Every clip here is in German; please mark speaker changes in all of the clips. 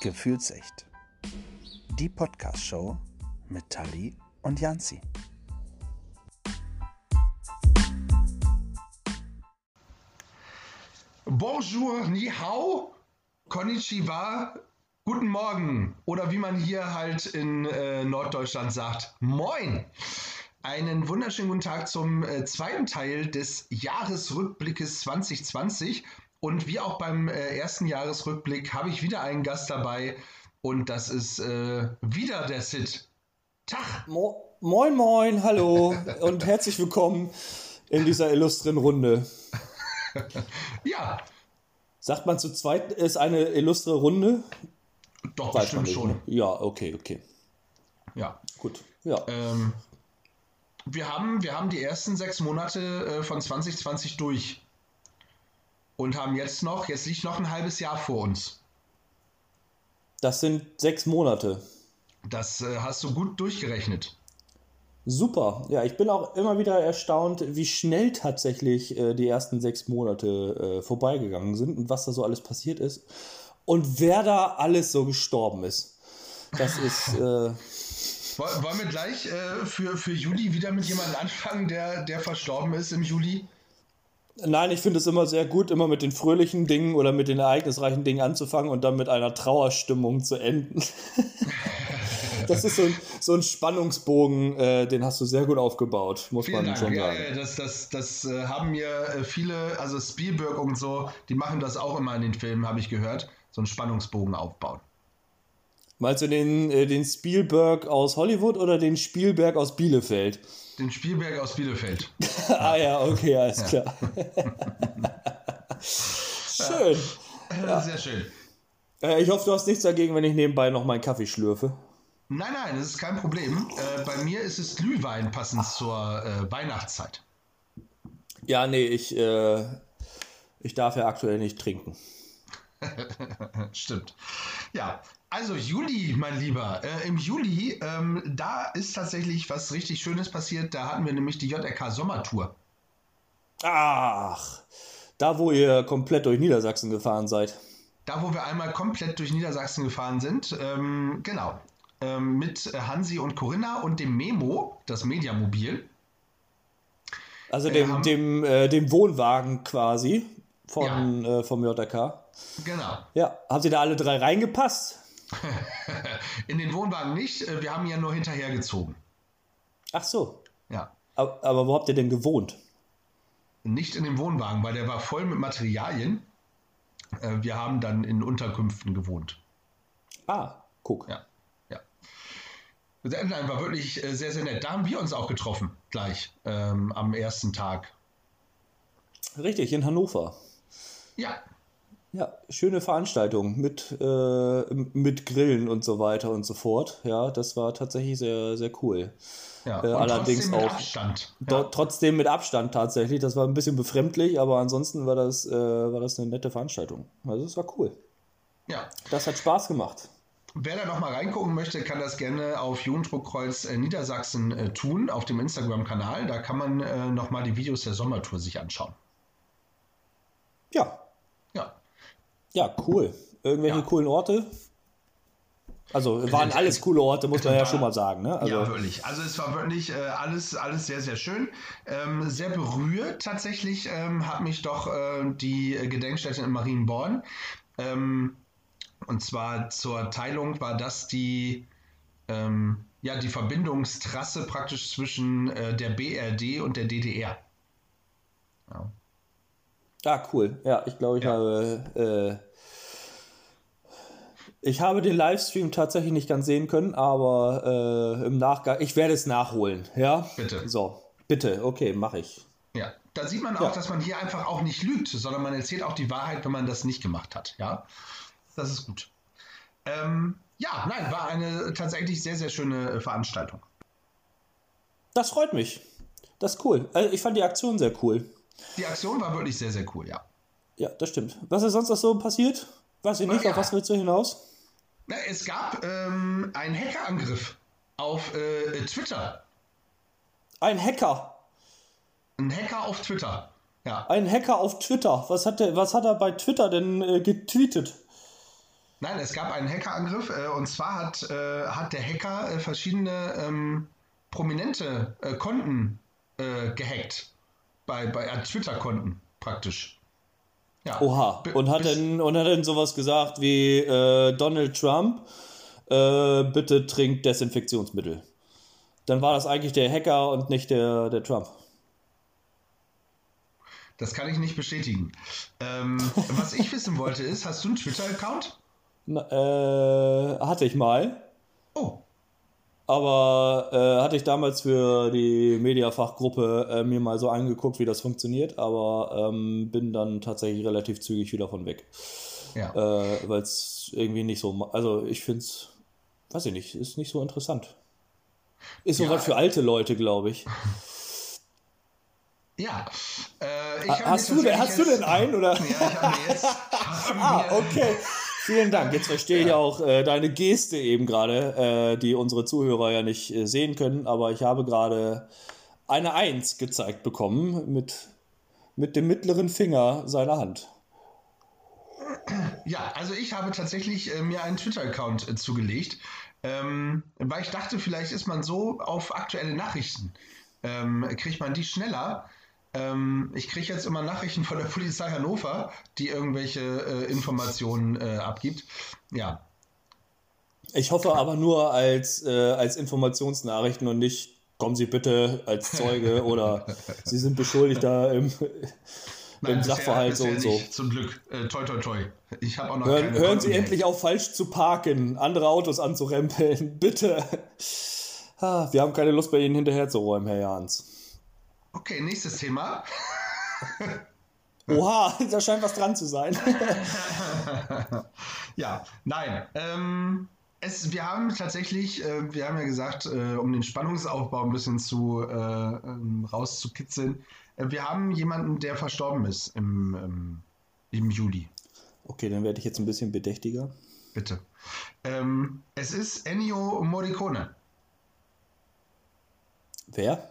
Speaker 1: Gefühlsecht. Die Podcast-Show mit Tali und Janzi.
Speaker 2: Bonjour, ni hao, konnichiwa, guten Morgen oder wie man hier halt in äh, Norddeutschland sagt, moin. Einen wunderschönen guten Tag zum äh, zweiten Teil des Jahresrückblickes 2020. Und wie auch beim äh, ersten Jahresrückblick habe ich wieder einen Gast dabei und das ist äh, wieder der Sid.
Speaker 3: Tag! Mo moin, moin, hallo und herzlich willkommen in dieser illustren Runde.
Speaker 2: ja.
Speaker 3: Sagt man zu zweit, ist eine illustre Runde?
Speaker 2: Doch, Weiß bestimmt schon. Ne?
Speaker 3: Ja, okay, okay.
Speaker 2: Ja.
Speaker 3: Gut. Ja.
Speaker 2: Ähm, wir, haben, wir haben die ersten sechs Monate äh, von 2020 durch und haben jetzt noch, jetzt liegt noch ein halbes Jahr vor uns.
Speaker 3: Das sind sechs Monate.
Speaker 2: Das äh, hast du gut durchgerechnet.
Speaker 3: Super. Ja, ich bin auch immer wieder erstaunt, wie schnell tatsächlich äh, die ersten sechs Monate äh, vorbeigegangen sind und was da so alles passiert ist. Und wer da alles so gestorben ist. Das ist. Äh,
Speaker 2: wollen wir gleich äh, für, für Juli wieder mit jemandem anfangen, der, der verstorben ist im Juli?
Speaker 3: Nein, ich finde es immer sehr gut, immer mit den fröhlichen Dingen oder mit den ereignisreichen Dingen anzufangen und dann mit einer Trauerstimmung zu enden. das ist so ein, so ein Spannungsbogen, äh, den hast du sehr gut aufgebaut, muss Vielen man Dank. schon sagen.
Speaker 2: Ja, das, das, das äh, haben mir äh, viele, also Spielberg und so, die machen das auch immer in den Filmen, habe ich gehört, so einen Spannungsbogen aufbauen.
Speaker 3: Meinst du den, äh, den Spielberg aus Hollywood oder den Spielberg aus Bielefeld?
Speaker 2: Den Spielberg aus Bielefeld.
Speaker 3: ah ja, okay, alles klar. schön.
Speaker 2: Ja. Sehr schön.
Speaker 3: Äh, ich hoffe, du hast nichts dagegen, wenn ich nebenbei noch meinen Kaffee schlürfe.
Speaker 2: Nein, nein, das ist kein Problem. Äh, bei mir ist es Glühwein passend zur äh, Weihnachtszeit.
Speaker 3: Ja, nee, ich, ich darf ja aktuell nicht trinken.
Speaker 2: Stimmt. Ja, also Juli, mein Lieber. Äh, Im Juli, ähm, da ist tatsächlich was richtig Schönes passiert. Da hatten wir nämlich die JRK Sommertour.
Speaker 3: Ach, da wo ihr komplett durch Niedersachsen gefahren seid.
Speaker 2: Da wo wir einmal komplett durch Niedersachsen gefahren sind. Ähm, genau. Ähm, mit Hansi und Corinna und dem Memo, das Mediamobil.
Speaker 3: Also äh, dem, dem, äh, dem Wohnwagen quasi von, ja. äh, vom JRK.
Speaker 2: Genau.
Speaker 3: Ja, haben sie da alle drei reingepasst?
Speaker 2: in den Wohnwagen nicht. Äh, wir haben ja nur hinterhergezogen.
Speaker 3: Ach so.
Speaker 2: Ja.
Speaker 3: Aber, aber wo habt ihr denn gewohnt?
Speaker 2: Nicht in dem Wohnwagen, weil der war voll mit Materialien. Äh, wir haben dann in Unterkünften gewohnt.
Speaker 3: Ah, guck.
Speaker 2: Ja. ja. Nein, war wirklich äh, sehr, sehr nett. Da haben wir uns auch getroffen, gleich ähm, am ersten Tag.
Speaker 3: Richtig, in Hannover.
Speaker 2: Ja,
Speaker 3: ja, schöne Veranstaltung mit, äh, mit Grillen und so weiter und so fort. Ja, das war tatsächlich sehr, sehr cool.
Speaker 2: Ja, äh, allerdings trotzdem auch mit Abstand.
Speaker 3: Ja. trotzdem mit Abstand tatsächlich. Das war ein bisschen befremdlich, aber ansonsten war das, äh, war das eine nette Veranstaltung. Also es war cool.
Speaker 2: Ja.
Speaker 3: Das hat Spaß gemacht.
Speaker 2: Wer da nochmal reingucken möchte, kann das gerne auf Jugenddruckkreuz äh, Niedersachsen äh, tun, auf dem Instagram-Kanal. Da kann man äh, nochmal die Videos der Sommertour sich anschauen.
Speaker 3: Ja,
Speaker 2: ja,
Speaker 3: cool. Irgendwelche ja. coolen Orte? Also waren alles coole Orte, muss man ja schon mal sagen. Ne?
Speaker 2: Also, ja, wirklich. Also es war wirklich äh, alles, alles sehr, sehr schön. Ähm, sehr berührt tatsächlich ähm, hat mich doch äh, die Gedenkstätte in Marienborn. Ähm, und zwar zur Teilung war das die, ähm, ja, die Verbindungstrasse praktisch zwischen äh, der BRD und der DDR.
Speaker 3: Ja. Ah, cool. Ja, ich glaube, ich ja. habe. Äh, ich habe den Livestream tatsächlich nicht ganz sehen können, aber äh, im Nachgang, ich werde es nachholen. Ja?
Speaker 2: Bitte.
Speaker 3: So, bitte, okay, mache ich.
Speaker 2: Ja, da sieht man auch, ja. dass man hier einfach auch nicht lügt, sondern man erzählt auch die Wahrheit, wenn man das nicht gemacht hat. Ja, das ist gut. Ähm, ja, nein, war eine tatsächlich sehr, sehr schöne Veranstaltung.
Speaker 3: Das freut mich. Das ist cool. Also ich fand die Aktion sehr cool.
Speaker 2: Die Aktion war wirklich sehr, sehr cool, ja.
Speaker 3: Ja, das stimmt. Was ist sonst noch so passiert? Weiß ich nicht, ja. auf was willst du hinaus?
Speaker 2: Na, es gab ähm, einen Hackerangriff auf äh, Twitter.
Speaker 3: Ein Hacker?
Speaker 2: Ein Hacker auf Twitter, ja.
Speaker 3: Ein Hacker auf Twitter. Was hat, der, was hat er bei Twitter denn äh, getweetet?
Speaker 2: Nein, es gab einen Hackerangriff äh, und zwar hat, äh, hat der Hacker äh, verschiedene ähm, prominente äh, Konten äh, gehackt. Bei, bei äh, Twitter-Konten praktisch.
Speaker 3: Ja. Oha. Und hat, denn, und hat denn sowas gesagt wie Donald Trump, bitte trinkt Desinfektionsmittel. Dann war das eigentlich der Hacker und nicht der, der Trump.
Speaker 2: Das kann ich nicht bestätigen. Ähm, was ich wissen wollte ist, hast du einen Twitter-Account?
Speaker 3: Äh, hatte ich mal.
Speaker 2: Oh.
Speaker 3: Aber äh, hatte ich damals für die Mediafachgruppe äh, mir mal so angeguckt, wie das funktioniert, aber ähm, bin dann tatsächlich relativ zügig wieder von weg.
Speaker 2: Ja.
Speaker 3: Äh, Weil es irgendwie nicht so, also ich finde es, weiß ich nicht, ist nicht so interessant. Ist so ja. was für alte Leute, glaube ich.
Speaker 2: Ja.
Speaker 3: Äh, hast du, hast du denn einen? Oder? Ja, ich habe jetzt. ah, okay. Vielen Dank. Jetzt verstehe ja. ich auch äh, deine Geste eben gerade, äh, die unsere Zuhörer ja nicht äh, sehen können, aber ich habe gerade eine Eins gezeigt bekommen mit, mit dem mittleren Finger seiner Hand.
Speaker 2: Ja, also ich habe tatsächlich äh, mir einen Twitter-Account äh, zugelegt, ähm, weil ich dachte, vielleicht ist man so auf aktuelle Nachrichten, ähm, kriegt man die schneller ähm, ich kriege jetzt immer Nachrichten von der Polizei Hannover, die irgendwelche äh, Informationen äh, abgibt. Ja.
Speaker 3: Ich hoffe aber nur als, äh, als Informationsnachrichten und nicht, kommen Sie bitte als Zeuge oder Sie sind Beschuldigter im, Nein, im Sachverhalt so und so.
Speaker 2: zum Glück. Äh, toi, toi, toi. Ich habe auch noch
Speaker 3: Hören, hören Sie endlich auf, falsch zu parken, andere Autos anzurempeln. Bitte. Ah, wir haben keine Lust, bei Ihnen hinterherzuräumen, Herr Jans.
Speaker 2: Okay, nächstes Thema.
Speaker 3: Oha, da scheint was dran zu sein.
Speaker 2: ja, nein. Ähm, es, wir haben tatsächlich, äh, wir haben ja gesagt, äh, um den Spannungsaufbau ein bisschen zu äh, ähm, rauszukitzeln, äh, wir haben jemanden, der verstorben ist im, ähm, im Juli.
Speaker 3: Okay, dann werde ich jetzt ein bisschen bedächtiger.
Speaker 2: Bitte. Ähm, es ist Ennio Morricone.
Speaker 3: Wer?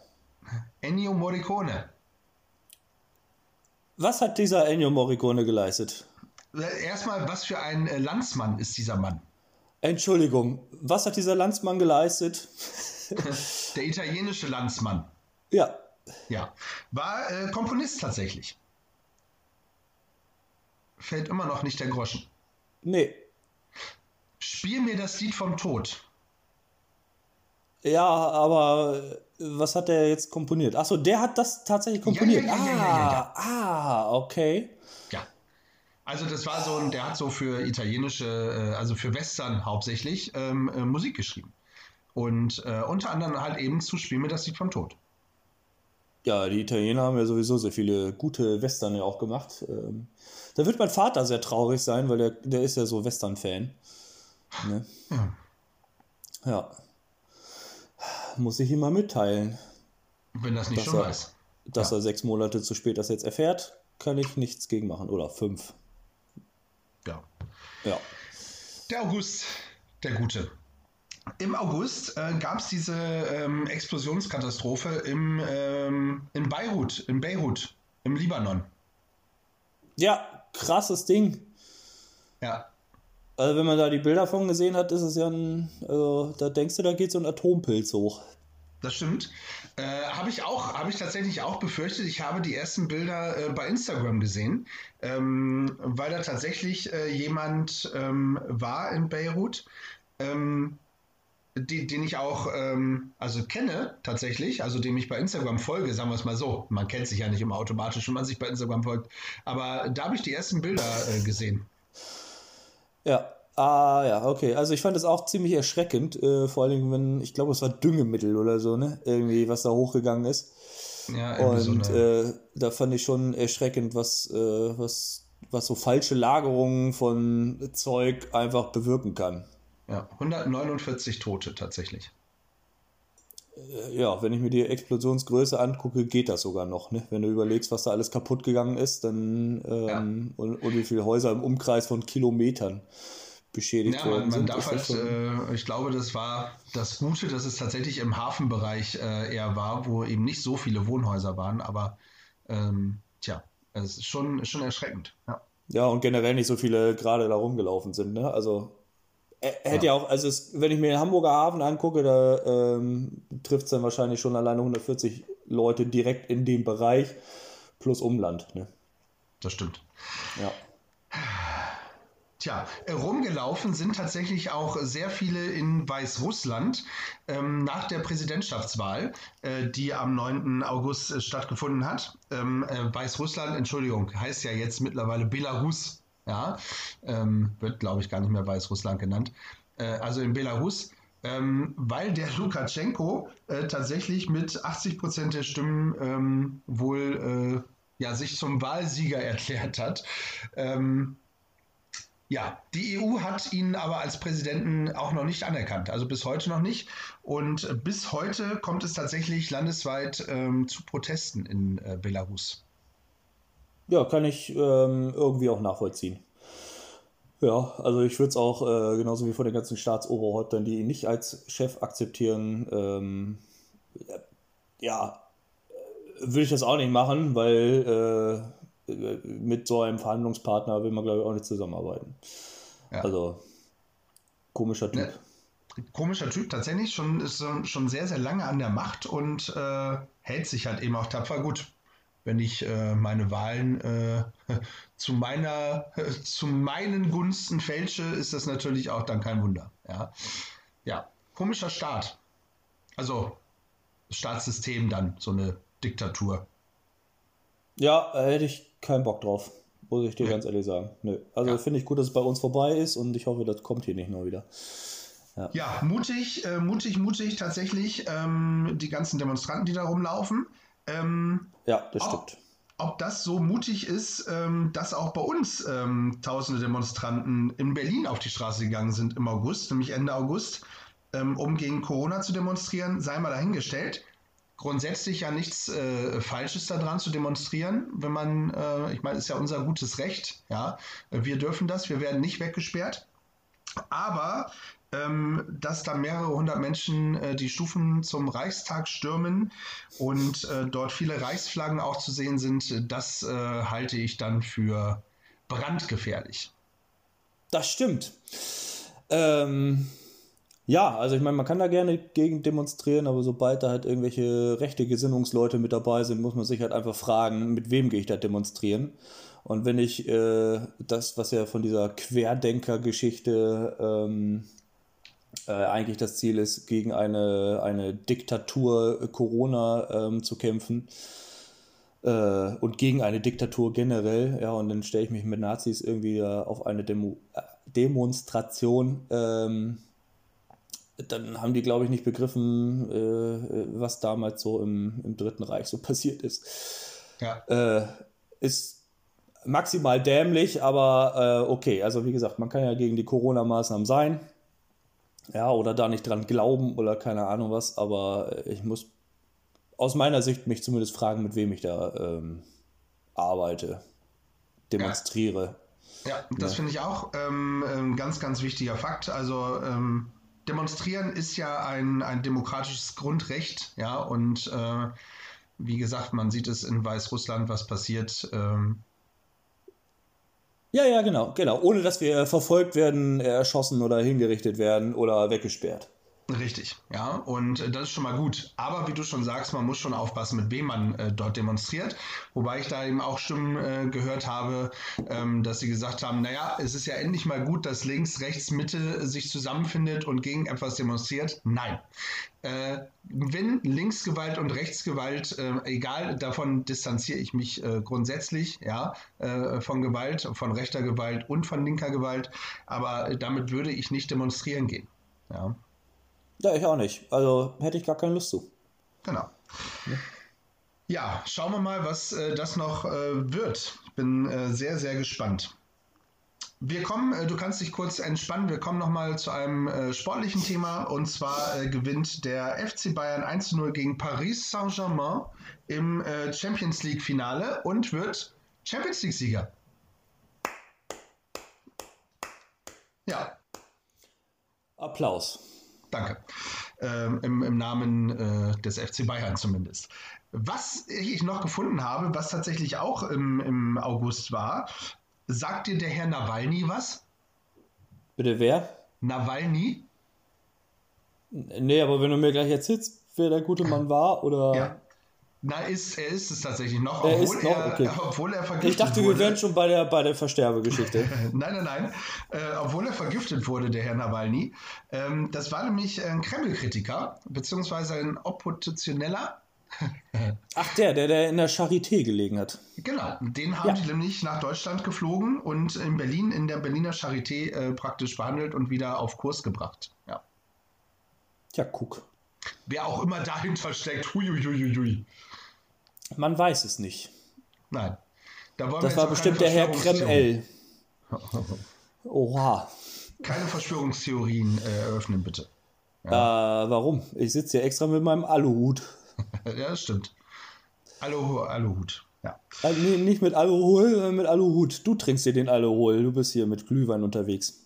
Speaker 2: Ennio Morricone.
Speaker 3: Was hat dieser Ennio Morricone geleistet?
Speaker 2: Erstmal, was für ein äh, Landsmann ist dieser Mann?
Speaker 3: Entschuldigung, was hat dieser Landsmann geleistet?
Speaker 2: Der italienische Landsmann.
Speaker 3: Ja.
Speaker 2: Ja. War äh, Komponist tatsächlich. Fällt immer noch nicht der Groschen.
Speaker 3: Nee.
Speaker 2: Spiel mir das Lied vom Tod.
Speaker 3: Ja, aber was hat der jetzt komponiert? Achso, der hat das tatsächlich komponiert. Ja, ja, ah, ah, okay.
Speaker 2: Ja. Also das war so ein, der hat so für italienische, äh, also für Western hauptsächlich ähm, äh, Musik geschrieben. Und äh, unter anderem halt eben zu Spiel mir das Lied vom Tod.
Speaker 3: Ja, die Italiener haben ja sowieso sehr viele gute Western ja auch gemacht. Ähm, da wird mein Vater sehr traurig sein, weil der, der ist ja so Western-Fan. Ne? Ja. Ja muss ich ihm mal mitteilen.
Speaker 2: Wenn das nicht schon er, weiß.
Speaker 3: Dass ja. er sechs Monate zu spät das jetzt erfährt, kann ich nichts gegen machen. Oder fünf.
Speaker 2: Ja.
Speaker 3: Ja.
Speaker 2: Der August, der Gute. Im August äh, gab es diese ähm, Explosionskatastrophe im, ähm, in Beirut, in Beirut, im Libanon.
Speaker 3: Ja, krasses Ding.
Speaker 2: Ja.
Speaker 3: Also wenn man da die Bilder von gesehen hat, ist es ja ein, also da denkst du, da geht so ein Atompilz hoch.
Speaker 2: Das stimmt. Äh, habe ich auch, habe ich tatsächlich auch befürchtet. Ich habe die ersten Bilder äh, bei Instagram gesehen, ähm, weil da tatsächlich äh, jemand ähm, war in Beirut, ähm, die, den ich auch ähm, also kenne tatsächlich, also dem ich bei Instagram folge, sagen wir es mal so. Man kennt sich ja nicht immer automatisch, wenn man sich bei Instagram folgt. Aber da habe ich die ersten Bilder äh, gesehen.
Speaker 3: Ja. Ah, ja, okay. Also ich fand es auch ziemlich erschreckend, äh, vor allem, wenn, ich glaube, es war Düngemittel oder so, ne? Irgendwie, was da hochgegangen ist.
Speaker 2: Ja,
Speaker 3: Und so äh, da fand ich schon erschreckend, was, äh, was, was so falsche Lagerungen von Zeug einfach bewirken kann.
Speaker 2: Ja, 149 Tote tatsächlich.
Speaker 3: Ja, wenn ich mir die Explosionsgröße angucke, geht das sogar noch. Ne? Wenn du überlegst, was da alles kaputt gegangen ist, dann ähm, ja. und, und, wie viele Häuser im Umkreis von Kilometern beschädigt ja, worden man,
Speaker 2: man sind. Darf halt, äh, ich glaube, das war das Gute, dass es tatsächlich im Hafenbereich äh, eher war, wo eben nicht so viele Wohnhäuser waren, aber ähm, tja, es ist schon, schon erschreckend. Ja.
Speaker 3: Ja, und generell nicht so viele gerade da rumgelaufen sind. Ne? Also hätte ja. ja auch, also es, wenn ich mir den Hamburger Hafen angucke, da ähm, trifft es dann wahrscheinlich schon alleine 140 Leute direkt in dem Bereich plus Umland. Ne?
Speaker 2: Das stimmt.
Speaker 3: Ja.
Speaker 2: Tja, äh, rumgelaufen sind tatsächlich auch sehr viele in Weißrussland ähm, nach der Präsidentschaftswahl, äh, die am 9. August äh, stattgefunden hat. Ähm, äh, Weißrussland, Entschuldigung, heißt ja jetzt mittlerweile Belarus. Ja, ähm, wird glaube ich gar nicht mehr Weißrussland genannt. Äh, also in Belarus. Ähm, weil der Lukaschenko äh, tatsächlich mit 80 Prozent der Stimmen ähm, wohl ja, sich zum Wahlsieger erklärt hat. Ähm, ja, die EU hat ihn aber als Präsidenten auch noch nicht anerkannt, also bis heute noch nicht. Und bis heute kommt es tatsächlich landesweit ähm, zu Protesten in äh, Belarus.
Speaker 3: Ja, kann ich ähm, irgendwie auch nachvollziehen. Ja, also ich würde es auch äh, genauso wie von den ganzen Staatsoberhäuptern, die ihn nicht als Chef akzeptieren, ähm, ja, würde ich das auch nicht machen, weil äh, mit so einem Verhandlungspartner will man, glaube ich, auch nicht zusammenarbeiten. Ja. Also, komischer Typ.
Speaker 2: Ne, komischer Typ, tatsächlich, schon, ist schon sehr, sehr lange an der Macht und äh, hält sich halt eben auch tapfer gut. Wenn ich äh, meine Wahlen äh, zu meiner, zu meinen Gunsten fälsche, ist das natürlich auch dann kein Wunder. Ja, ja. komischer Staat. Also Staatssystem dann, so eine Diktatur.
Speaker 3: Ja, hätte ich keinen Bock drauf. Muss ich dir ja. ganz ehrlich sagen. Nö. Also ja. finde ich gut, dass es bei uns vorbei ist und ich hoffe, das kommt hier nicht noch wieder.
Speaker 2: Ja, ja mutig, äh, mutig, mutig tatsächlich. Ähm, die ganzen Demonstranten, die da rumlaufen. Ähm,
Speaker 3: ja, das ob, stimmt.
Speaker 2: Ob das so mutig ist, ähm, dass auch bei uns ähm, tausende Demonstranten in Berlin auf die Straße gegangen sind im August, nämlich Ende August, ähm, um gegen Corona zu demonstrieren, sei mal dahingestellt. Grundsätzlich ja nichts äh, Falsches daran zu demonstrieren, wenn man, äh, ich meine, ist ja unser gutes Recht, ja, wir dürfen das, wir werden nicht weggesperrt, aber dass da mehrere hundert Menschen äh, die Stufen zum Reichstag stürmen und äh, dort viele Reichsflaggen auch zu sehen sind, das äh, halte ich dann für brandgefährlich.
Speaker 3: Das stimmt. Ähm, ja, also ich meine, man kann da gerne gegen demonstrieren, aber sobald da halt irgendwelche rechte Gesinnungsleute mit dabei sind, muss man sich halt einfach fragen, mit wem gehe ich da demonstrieren? Und wenn ich das, was ja von dieser Querdenker-Geschichte ähm, äh, eigentlich das Ziel ist, gegen eine, eine Diktatur äh, Corona ähm, zu kämpfen äh, und gegen eine Diktatur generell, ja, und dann stelle ich mich mit Nazis irgendwie auf eine Demo äh, Demonstration. Ähm, dann haben die, glaube ich, nicht begriffen, äh, was damals so im, im Dritten Reich so passiert ist.
Speaker 2: Ja.
Speaker 3: Ist maximal dämlich, aber äh, okay. Also wie gesagt, man kann ja gegen die Corona-Maßnahmen sein. Ja, oder da nicht dran glauben oder keine Ahnung was, aber ich muss aus meiner Sicht mich zumindest fragen, mit wem ich da ähm, arbeite, demonstriere.
Speaker 2: Ja, ja das ja. finde ich auch ähm, ein ganz, ganz wichtiger Fakt. Also ähm, Demonstrieren ist ja ein, ein demokratisches Grundrecht, ja, und äh, wie gesagt, man sieht es in Weißrussland, was passiert. Ähm,
Speaker 3: ja, ja, genau, genau. Ohne dass wir verfolgt werden, erschossen oder hingerichtet werden oder weggesperrt.
Speaker 2: Richtig, ja, und äh, das ist schon mal gut. Aber wie du schon sagst, man muss schon aufpassen, mit wem man äh, dort demonstriert. Wobei ich da eben auch Stimmen äh, gehört habe, ähm, dass sie gesagt haben, naja, es ist ja endlich mal gut, dass links, rechts, Mitte sich zusammenfindet und gegen etwas demonstriert. Nein. Äh, wenn Linksgewalt und Rechtsgewalt, äh, egal, davon distanziere ich mich äh, grundsätzlich, ja, von Gewalt, von rechter Gewalt und von linker Gewalt, aber damit würde ich nicht demonstrieren gehen. Ja.
Speaker 3: Ja, ich auch nicht. Also hätte ich gar keine Lust zu.
Speaker 2: Genau. Ja, ja schauen wir mal, was äh, das noch äh, wird. Ich bin äh, sehr, sehr gespannt. Wir kommen, äh, du kannst dich kurz entspannen. Wir kommen nochmal zu einem äh, sportlichen Thema. Und zwar äh, gewinnt der FC Bayern 1-0 gegen Paris Saint-Germain im Champions League-Finale und wird Champions League-Sieger. Ja.
Speaker 3: Applaus.
Speaker 2: Danke. Ähm, im, im, Namen äh, des FC Bayern zumindest. Was ich noch gefunden habe, was tatsächlich auch im, im August war, sagt dir der Herr Nawalny was?
Speaker 3: Bitte wer?
Speaker 2: Nawalny?
Speaker 3: Nee, aber wenn du mir gleich erzählst, wer der gute Mann war, oder.
Speaker 2: Ja. Na, ist, er ist es tatsächlich noch,
Speaker 3: Er
Speaker 2: obwohl
Speaker 3: noch?
Speaker 2: er,
Speaker 3: Okay.
Speaker 2: obwohl er vergiftet
Speaker 3: Ich dachte,
Speaker 2: wurde.
Speaker 3: wir wären schon bei der, bei der Versterbegeschichte.
Speaker 2: Nein, nein, nein. Äh, obwohl er vergiftet wurde, der Herr Nawalny. Ähm, das war nämlich ein Kreml-Kritiker, beziehungsweise ein Oppositioneller.
Speaker 3: Ach, der, der, der in der Charité gelegen hat.
Speaker 2: Genau, den haben
Speaker 3: Ja.
Speaker 2: die nämlich nach Deutschland geflogen und in Berlin, in der Berliner Charité äh, praktisch behandelt und wieder auf Kurs gebracht. Ja.
Speaker 3: Tja, guck.
Speaker 2: Wer auch immer dahinter steckt, huiuiuiui.
Speaker 3: Man weiß es nicht.
Speaker 2: Nein. Da
Speaker 3: Das war bestimmt der Herr Kreml. Oha.
Speaker 2: Keine Verschwörungstheorien äh, eröffnen, bitte.
Speaker 3: Äh, warum? Ich sitze hier extra mit meinem Aluhut.
Speaker 2: Ja, das stimmt. Alu, Aluhut. Ja.
Speaker 3: Äh, nee, nicht mit Aluhol, sondern mit Aluhut. Du trinkst dir den Aluhol. Du bist hier mit Glühwein unterwegs.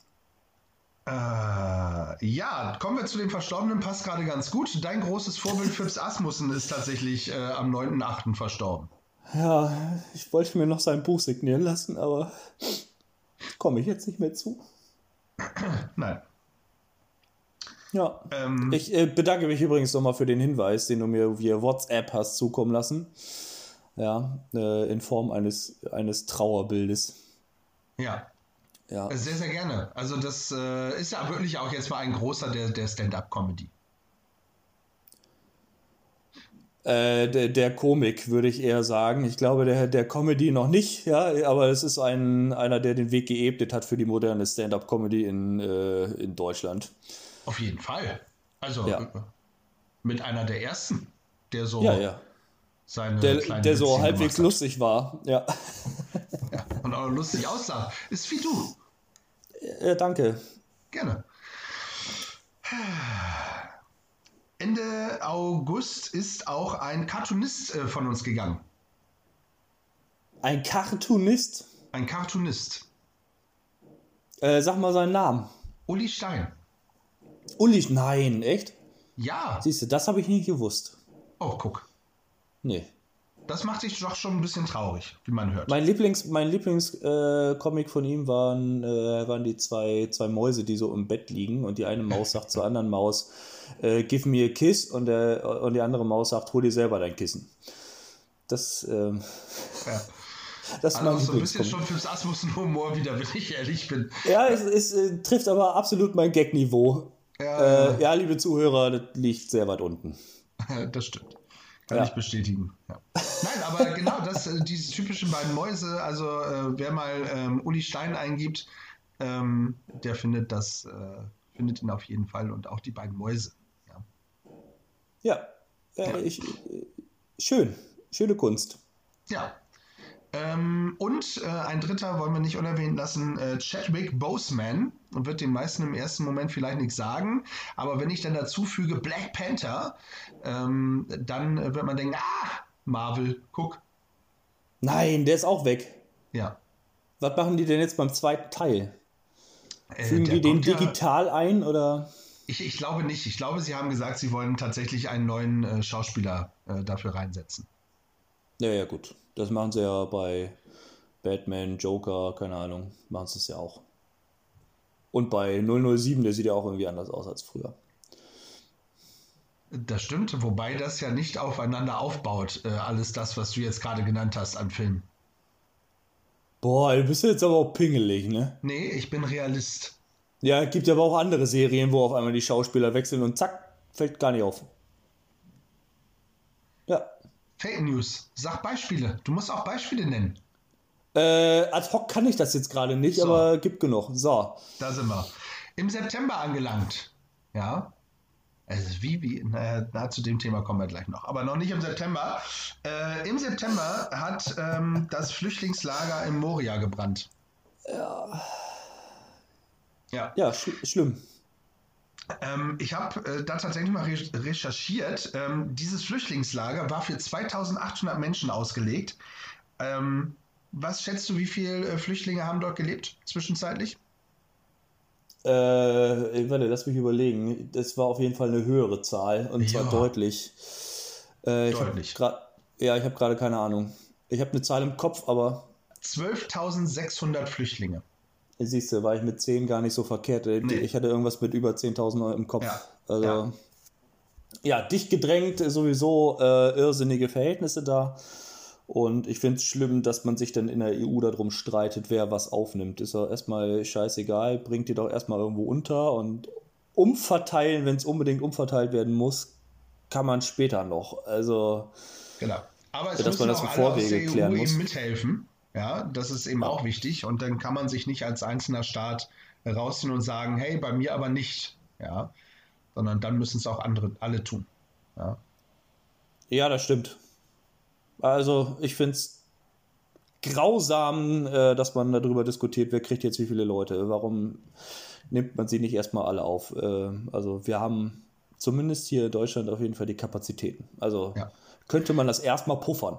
Speaker 2: Äh, ja, kommen wir zu den Verstorbenen, passt gerade ganz gut. Dein großes Vorbild Phipps Asmussen ist tatsächlich äh, am 9.8. verstorben.
Speaker 3: Ja, ich wollte mir noch sein Buch signieren lassen, aber komme ich jetzt nicht mehr zu.
Speaker 2: Nein.
Speaker 3: Ja.
Speaker 2: Ähm,
Speaker 3: Ich äh, bedanke mich übrigens nochmal für den Hinweis, den du mir via WhatsApp hast zukommen lassen. Ja, äh, in Form eines, eines Trauerbildes.
Speaker 2: ja,
Speaker 3: Ja.
Speaker 2: sehr, sehr gerne. Also das äh, ist ja wirklich auch jetzt mal ein großer der, der Stand-up-Comedy.
Speaker 3: Äh, der, der Komik, würde ich eher sagen. Ich glaube, der, der Comedy noch nicht, ja, aber es ist ein, einer, der den Weg geebnet hat für die moderne Stand-up-Comedy in, äh, in Deutschland.
Speaker 2: Auf jeden Fall. Also
Speaker 3: Ja.
Speaker 2: äh, mit einer der ersten, der so
Speaker 3: Ja, ja.
Speaker 2: seine
Speaker 3: Der, der so halbwegs lustig war. Ja.
Speaker 2: Und auch lustig aussah. Ist wie du.
Speaker 3: Äh, danke.
Speaker 2: Gerne. Ende August ist auch ein Cartoonist äh, von uns gegangen.
Speaker 3: Ein Cartoonist?
Speaker 2: Ein Cartoonist.
Speaker 3: Äh, sag mal seinen Namen.
Speaker 2: Uli Stein.
Speaker 3: Uli, nein, echt?
Speaker 2: Ja.
Speaker 3: Siehst du, das habe ich nicht gewusst.
Speaker 2: Oh, guck.
Speaker 3: Nee.
Speaker 2: Das macht dich doch schon ein bisschen traurig, wie man hört.
Speaker 3: Mein Lieblings, mein Lieblings äh, von ihm waren, äh, waren die zwei, zwei Mäuse, die so im Bett liegen und die eine Maus sagt zur anderen Maus, äh, give me a kiss und, der, und die andere Maus sagt, hol dir selber dein Kissen. Das, ähm,
Speaker 2: Ja.
Speaker 3: das ist
Speaker 2: Also
Speaker 3: mein
Speaker 2: so ein bisschen
Speaker 3: Lieblingscomic.
Speaker 2: schon Phipps Asmussen Humor wieder, wenn ich ehrlich bin.
Speaker 3: Ja, es, es äh, trifft aber absolut mein Gag-Niveau.
Speaker 2: Ja,
Speaker 3: Äh, ja, liebe Zuhörer, das liegt sehr weit unten.
Speaker 2: das stimmt. Kann
Speaker 3: Ja.
Speaker 2: ich bestätigen. Ja. Nein, aber genau das, äh, diese typischen beiden Mäuse, also äh, wer mal ähm, Uli Stein eingibt, ähm, der findet das, äh, findet ihn auf jeden Fall und auch die beiden Mäuse. Ja.
Speaker 3: Ja, äh, ich, äh, schön, schöne Kunst.
Speaker 2: ja. Ähm, und äh, ein dritter wollen wir nicht unerwähnt lassen, äh, Chadwick Boseman. Und wird den meisten im ersten Moment vielleicht nichts sagen. Aber wenn ich dann dazu füge Black Panther, ähm, dann äh, wird man denken, ah, Marvel, guck.
Speaker 3: Nein, der ist auch weg.
Speaker 2: Ja.
Speaker 3: Was machen die denn jetzt beim zweiten Teil?
Speaker 2: Äh,
Speaker 3: Fügen
Speaker 2: der
Speaker 3: die den
Speaker 2: kommt ja-
Speaker 3: digital ein oder?
Speaker 2: Ich, ich glaube nicht. Ich glaube, sie haben gesagt, sie wollen tatsächlich einen neuen äh, Schauspieler äh, dafür reinsetzen.
Speaker 3: Ja, ja, gut. Das machen sie ja bei Batman, Joker, keine Ahnung, machen sie es ja auch. Und bei 007, der sieht ja auch irgendwie anders aus als früher.
Speaker 2: Das stimmt, wobei das ja nicht aufeinander aufbaut, äh, alles das, was du jetzt gerade genannt hast an Filmen.
Speaker 3: Boah, du bist jetzt aber auch pingelig, ne?
Speaker 2: Nee, ich bin Realist.
Speaker 3: Ja, gibt aber auch andere Serien, wo auf einmal die Schauspieler wechseln und zack, fällt gar nicht auf. Ja.
Speaker 2: Fake News. Sag Beispiele. Du musst auch Beispiele nennen.
Speaker 3: Äh, ad hoc kann ich das jetzt gerade nicht,
Speaker 2: So.
Speaker 3: aber gibt genug. So.
Speaker 2: Da sind wir. Im September angelangt. Ja. Also wie, wie, naja, na, zu dem Thema kommen wir gleich noch. Aber noch nicht im September. Äh, Im September hat ähm, das Flüchtlingslager in Moria gebrannt. Ja.
Speaker 3: Ja, sch schlimm.
Speaker 2: Ähm, ich habe äh, da tatsächlich mal re recherchiert. Ähm, dieses Flüchtlingslager war für 2800 Menschen ausgelegt. Ähm, was schätzt du, wie viele äh, Flüchtlinge haben dort gelebt zwischenzeitlich?
Speaker 3: Äh, warte, lass mich überlegen. Das war auf jeden Fall eine höhere Zahl und zwar
Speaker 2: Ja.
Speaker 3: deutlich. Äh, hab
Speaker 2: Deutlich.
Speaker 3: ja, ich habe gerade keine Ahnung. Ich habe eine Zahl im Kopf, aber
Speaker 2: 12.600 Flüchtlinge.
Speaker 3: Siehst du, war ich mit 10 gar nicht so verkehrt. Nee. Ich hatte irgendwas mit über 10.000 im Kopf. Ja. Also, ja. ja. dicht gedrängt, sowieso äh, irrsinnige Verhältnisse da. Und ich finde es schlimm, dass man sich dann in der EU darum streitet, wer was aufnimmt. Ist ja erstmal scheißegal, bringt die doch erstmal irgendwo unter und umverteilen, wenn es unbedingt umverteilt werden muss, kann man später noch. Also,
Speaker 2: genau. Aber es dass man das im Vorwege klären muss. mithelfen. Ja, das ist eben auch wichtig. Und dann kann man sich nicht als einzelner Staat rausziehen und sagen, hey, bei mir aber nicht. Ja, sondern dann müssen es auch andere, alle tun. Ja,
Speaker 3: ja das stimmt. Also, ich finde es grausam, äh, dass man darüber diskutiert, wer kriegt jetzt wie viele Leute. Warum nimmt man sie nicht erstmal alle auf? Äh, also, wir haben zumindest hier in Deutschland auf jeden Fall die Kapazitäten. Also, ja. könnte man das erstmal puffern.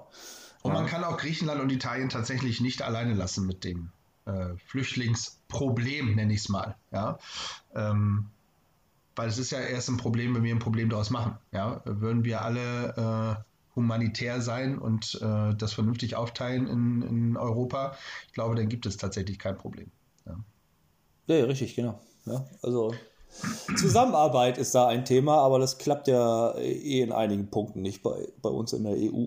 Speaker 2: Und man kann auch Griechenland und Italien tatsächlich nicht alleine lassen mit dem äh, Flüchtlingsproblem, nenne ich es mal. Ja? Ähm, weil es ist ja erst ein Problem, wenn wir ein Problem daraus machen. Ja? Würden wir alle äh, humanitär sein und äh, das vernünftig aufteilen in, in Europa, ich glaube, dann gibt es tatsächlich kein Problem.
Speaker 3: Ja, ja, ja richtig, genau. Ja, also Zusammenarbeit ist da ein Thema, aber das klappt ja eh in einigen Punkten nicht bei, bei uns in der EU.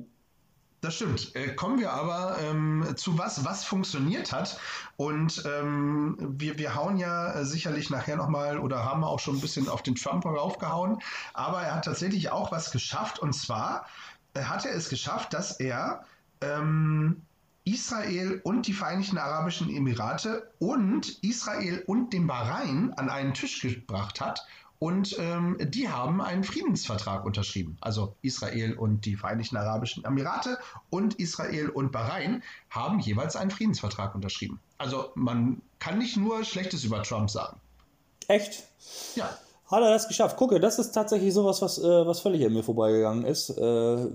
Speaker 2: Das stimmt. Äh, kommen wir aber ähm, zu was, was funktioniert hat. Und ähm, wir, wir hauen ja äh, sicherlich nachher nochmal oder haben auch schon ein bisschen auf den Trump raufgehauen. Aber er hat tatsächlich auch was geschafft. Und zwar äh, hat er es geschafft, dass er ähm, Israel und die Vereinigten Arabischen Emirate und Israel und den Bahrain an einen Tisch gebracht hat und ähm, die haben einen Friedensvertrag unterschrieben. Also Israel und die Vereinigten Arabischen Emirate und Israel und Bahrain haben jeweils einen Friedensvertrag unterschrieben. Also man kann nicht nur Schlechtes über Trump sagen.
Speaker 3: Echt? Ja. Hat er das geschafft? Gucke, das ist tatsächlich sowas, was, äh, was völlig an mir vorbeigegangen ist. Äh,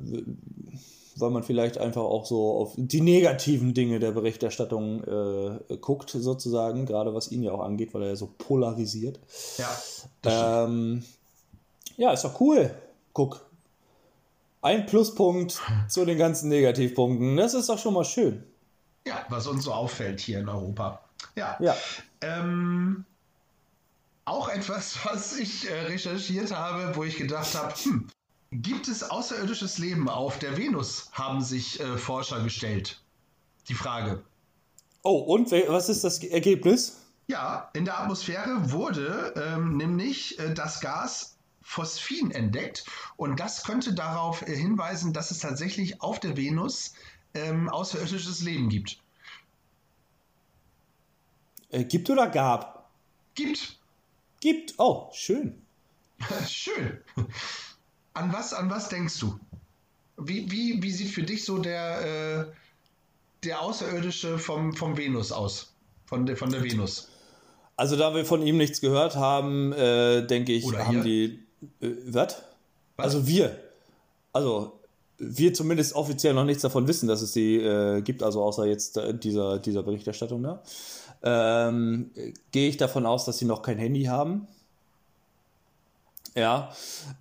Speaker 3: weil man vielleicht einfach auch so auf die negativen Dinge der Berichterstattung äh, guckt, sozusagen, gerade was ihn ja auch angeht, weil er ja so polarisiert. Ja. Ähm, ja, ist doch cool. Guck. Ein Pluspunkt zu den ganzen Negativpunkten. Das ist doch schon mal schön.
Speaker 2: Ja, was uns so auffällt hier in Europa. Ja. ja. Ähm, auch etwas, was ich äh, recherchiert habe, wo ich gedacht habe, hm, Gibt es außerirdisches Leben auf der Venus, haben sich äh, Forscher gestellt. Die Frage.
Speaker 3: Oh, und was ist das Ergebnis?
Speaker 2: Ja, in der Atmosphäre wurde ähm, nämlich äh, das Gas Phosphin entdeckt und das könnte darauf äh, hinweisen, dass es tatsächlich auf der Venus ähm, außerirdisches Leben gibt.
Speaker 3: Äh, gibt oder gab?
Speaker 2: Gibt.
Speaker 3: Gibt. Oh, schön.
Speaker 2: schön. An was, an was denkst du? Wie, wie, wie sieht für dich so der, äh, der Außerirdische vom, vom Venus aus? Von der, von der Venus?
Speaker 3: Also, da wir von ihm nichts gehört haben, äh, denke ich, Oder haben hier? die. Äh, was? Also, wir. Also, wir zumindest offiziell noch nichts davon wissen, dass es die äh, gibt, also außer jetzt äh, dieser, dieser Berichterstattung da. Ähm, Gehe ich davon aus, dass sie noch kein Handy haben. Ja,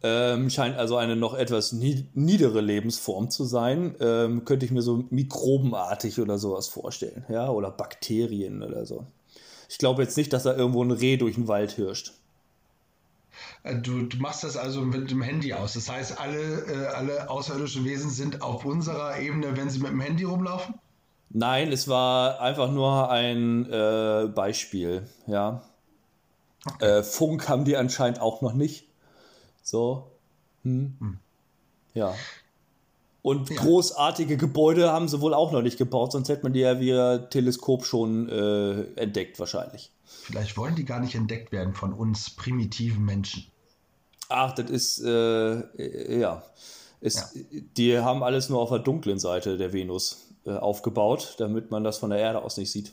Speaker 3: ähm, scheint also eine noch etwas niedere Lebensform zu sein. Ähm, könnte ich mir so mikrobenartig oder sowas vorstellen, ja, oder Bakterien oder so. Ich glaube jetzt nicht, dass da irgendwo ein Reh durch den Wald hirscht.
Speaker 2: Äh, du, du, machst das also mit dem Handy aus. Das heißt, alle, äh, alle außerirdischen Wesen sind auf unserer Ebene, wenn sie mit dem Handy rumlaufen?
Speaker 3: Nein, es war einfach nur ein äh, Beispiel, ja. Okay. Äh, Funk haben die anscheinend auch noch nicht. So. Hm. Hm. Ja. Und ja. großartige Gebäude haben sie wohl auch noch nicht gebaut, sonst hätte man die ja via Teleskop schon äh, entdeckt, wahrscheinlich.
Speaker 2: Vielleicht wollen die gar nicht entdeckt werden von uns primitiven Menschen.
Speaker 3: Ach, das ist, äh, ja. Ist, ja. Die haben alles nur auf der dunklen Seite der Venus äh, aufgebaut, damit man das von der Erde aus nicht sieht.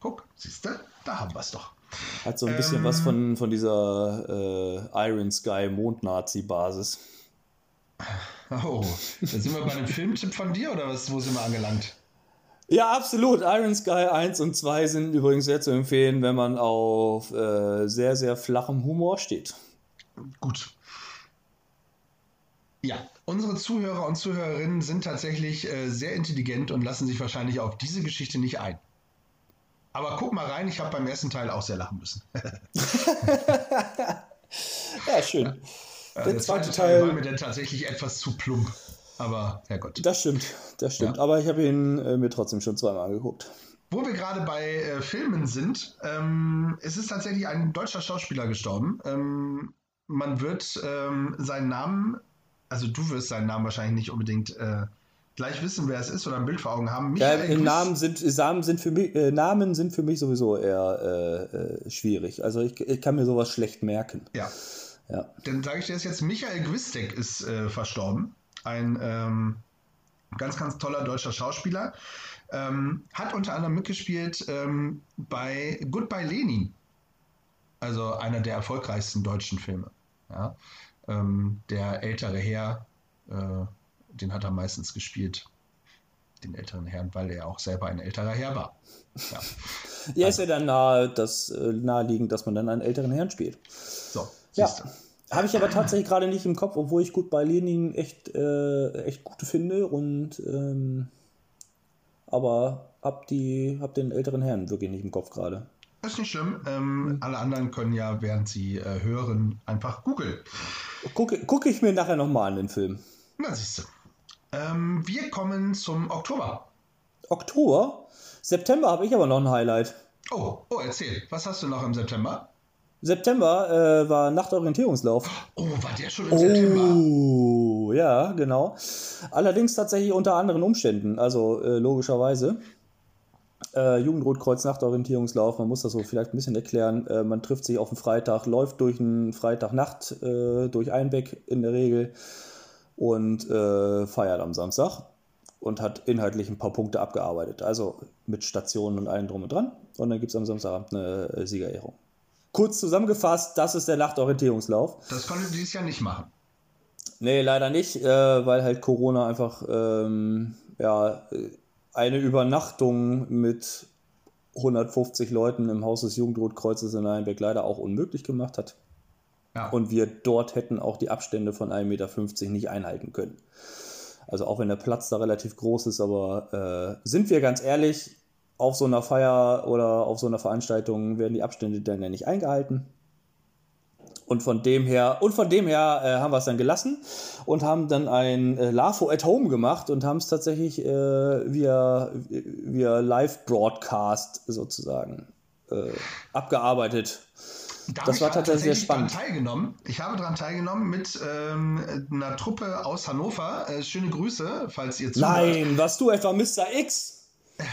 Speaker 2: Guck, siehst du, da haben wir es doch.
Speaker 3: Hat so ein bisschen ähm, was von, von dieser äh, Iron Sky Mond-Nazi-Basis.
Speaker 2: Oh, da sind wir bei einem Filmtipp von dir oder was, wo sind wir angelangt?
Speaker 3: Ja, absolut. Iron Sky 1 und 2 sind übrigens sehr zu empfehlen, wenn man auf äh, sehr, sehr flachem Humor steht.
Speaker 2: Gut. Ja, unsere Zuhörer und Zuhörerinnen sind tatsächlich äh, sehr intelligent und lassen sich wahrscheinlich auf diese Geschichte nicht ein. Aber guck mal rein, ich habe beim ersten Teil auch sehr lachen müssen.
Speaker 3: ja, schön.
Speaker 2: Der, der zweite Teil war mir dann tatsächlich etwas zu plump. Aber Herrgott.
Speaker 3: Das stimmt, das stimmt. Ja. Aber ich habe ihn äh, mir trotzdem schon zweimal angeguckt.
Speaker 2: Wo wir gerade bei äh, Filmen sind, ähm, es ist tatsächlich ein deutscher Schauspieler gestorben. Ähm, man wird ähm, seinen Namen, also du wirst seinen Namen wahrscheinlich nicht unbedingt äh, gleich wissen, wer es ist oder ein Bild vor Augen haben.
Speaker 3: Ja, Namen, sind, Namen, sind für mich, äh, Namen sind für mich sowieso eher äh, äh, schwierig. Also ich, ich kann mir sowas schlecht merken.
Speaker 2: Ja. ja. Dann sage ich dir das jetzt, Michael Gwistek ist äh, verstorben ein ähm, ganz, ganz toller deutscher Schauspieler. Ähm, hat unter anderem mitgespielt ähm, bei Goodbye Lenin, also einer der erfolgreichsten deutschen Filme. Ja? Ähm, der ältere Herr, äh, den hat er meistens gespielt, den älteren Herrn, weil er auch selber ein älterer Herr war.
Speaker 3: Ja, ja also. ist ja dann nahe, das, äh, naheliegend, dass man dann einen älteren Herrn spielt.
Speaker 2: So,
Speaker 3: ja. Habe ich aber tatsächlich gerade nicht im Kopf, obwohl ich gut bei Lenin echt, äh, echt gut finde und ähm, aber hab die, hab den älteren Herrn wirklich nicht im Kopf gerade.
Speaker 2: ist nicht schlimm. Ähm. Alle anderen können ja, während sie äh, hören, einfach googeln.
Speaker 3: Gucke, gucke ich mir nachher nochmal an den Film.
Speaker 2: Na, siehst du. Ähm, wir kommen zum Oktober.
Speaker 3: Oktober? September habe ich aber noch ein Highlight.
Speaker 2: Oh, oh, erzähl. Was hast du noch im September?
Speaker 3: September äh, war Nachtorientierungslauf.
Speaker 2: Oh, war der schon im oh, September?
Speaker 3: Oh, ja, genau. Allerdings tatsächlich unter anderen Umständen, also äh, logischerweise. Äh, Jugendrotkreuz Nachtorientierungslauf, man muss das so vielleicht ein bisschen erklären. Äh, man trifft sich auf einen Freitag, läuft durch einen Freitagnacht, äh, durch Einbeck in der Regel und äh, feiert am Samstag und hat inhaltlich ein paar Punkte abgearbeitet. Also mit Stationen und allem drum und dran. Und dann gibt es am Samstagabend eine äh, Siegerehrung. Kurz zusammengefasst, das ist der Nachtorientierungslauf.
Speaker 2: Das konnte dieses Jahr nicht machen.
Speaker 3: Nee, leider nicht, äh, weil halt Corona einfach ähm, ja, eine Übernachtung mit 150 Leuten im Haus des Jugendrotkreuzes in Einbeck leider auch unmöglich gemacht hat. Und wir dort hätten auch die Abstände von 1,50 Meter nicht einhalten können. Also auch wenn der Platz da relativ groß ist, aber äh, sind wir ganz ehrlich, auf so einer Feier oder auf so einer Veranstaltung werden die Abstände dann ja nicht eingehalten. Und von dem her, und von dem her äh, haben wir es dann gelassen und haben dann ein äh, LAFO at Home gemacht und haben es tatsächlich äh, via, via Live-Broadcast sozusagen äh, abgearbeitet.
Speaker 2: Da das war tatsächlich sehr spannend. Teilgenommen. Ich habe daran teilgenommen mit ähm, einer Truppe aus Hannover. Äh, schöne Grüße, falls ihr
Speaker 3: zuhört. Nein, warst du etwa Mr. X?